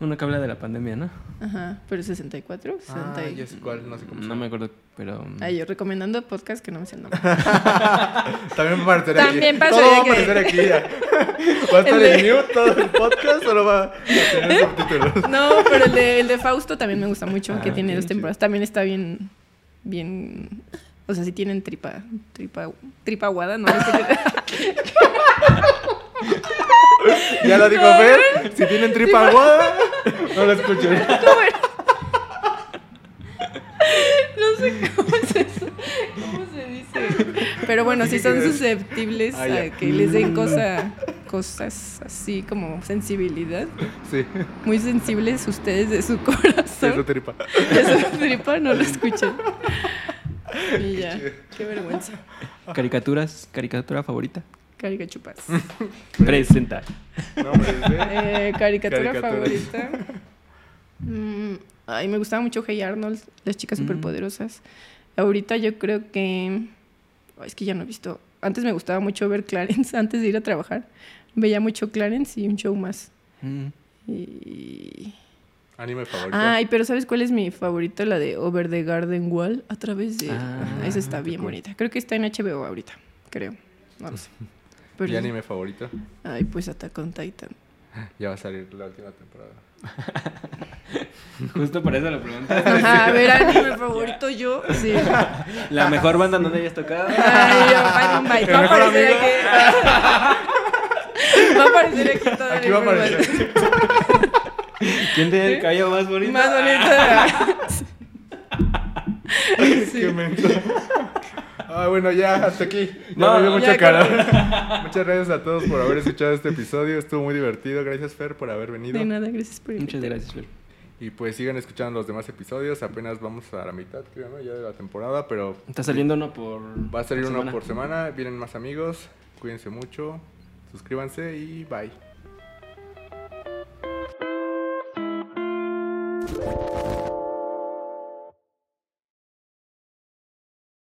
S2: uno que habla de la pandemia, ¿no?
S3: Ajá, pero 64, 60
S1: Ah,
S3: y...
S1: ya sé cuál, no sé cómo
S2: No me acuerdo, pero...
S3: Ay, yo recomendando podcast que no me sé el nombre.
S1: También va a aparecer aquí.
S3: También
S1: Todo
S3: pasaría
S1: va a
S3: que-
S1: aparecer aquí ya. Va a estar
S3: El
S1: mute todo el podcast, solo va a tener subtítulos.
S3: No, pero el de, el de Fausto también me gusta mucho, que
S1: Ah,
S3: tiene dos
S1: chido.
S3: temporadas. También está bien, bien... O sea, si tienen tripa, tripa, tripa aguada, no.
S1: Ya lo dijo Fer, si tienen tripa aguada, no lo escuchen.
S3: No sé cómo se, cómo se dice. Pero bueno, si son susceptibles
S1: Ah,
S3: a que les den cosa, cosas así como sensibilidad,
S1: Sí,
S3: muy sensibles ustedes de su corazón.
S1: eso tripa.
S3: de su tripa, no lo. Y ya, qué vergüenza.
S2: Caricaturas, caricatura favorita.
S3: Caricachupas.
S2: Presenta.
S3: Eh, caricatura
S1: Caricaturas.
S3: favorita. Mm, ay, me gustaba mucho Hey Arnold, las chicas
S2: Mm.
S3: superpoderosas. Ahorita yo creo que. es que ya no he visto. Antes me gustaba mucho ver Clarence, antes de ir a trabajar. Veía mucho Clarence y un show más.
S2: Mm.
S3: Y...
S1: Anime favorito.
S3: Ay, pero ¿sabes cuál es mi favorita? La de Over the Garden Wall a través de.
S2: Ah,
S3: Ajá, esa está bien
S1: cool.
S3: bonita. Creo que está en HBO ahorita, creo. No lo sé. Pero
S1: ¿Y anime favorito?
S3: Ay, pues Attack on Titan.
S1: Ya va a salir la última temporada.
S2: Justo por eso lo pregunté.
S3: Ajá, a ver, anime favorito yo. Sí.
S2: La mejor banda donde hayas tocado.
S3: Ay, yo, bye.
S1: El
S3: Va a aparecer aquí. Va a aparecer aquí toda
S1: Aquí
S3: la
S1: va a aparecer.
S2: ¿Quién tiene el cabello más bonito?
S3: Más bonita.
S1: Qué menso. Ah, bueno, ya, hasta aquí. Ya
S2: no,
S1: me dio mucha cara. Muchas gracias a todos por haber escuchado este episodio. Estuvo muy divertido. Gracias, Fer, por haber venido.
S3: De nada, gracias por invitarme.
S2: Muchas gracias, Fer.
S1: Y pues sigan escuchando los demás episodios. Apenas vamos a la mitad, creo. Ya de la temporada, pero.
S2: Está saliendo uno por.
S1: Va a salir uno
S2: semana.
S1: por semana. Vienen más amigos. Cuídense mucho. Suscríbanse y bye.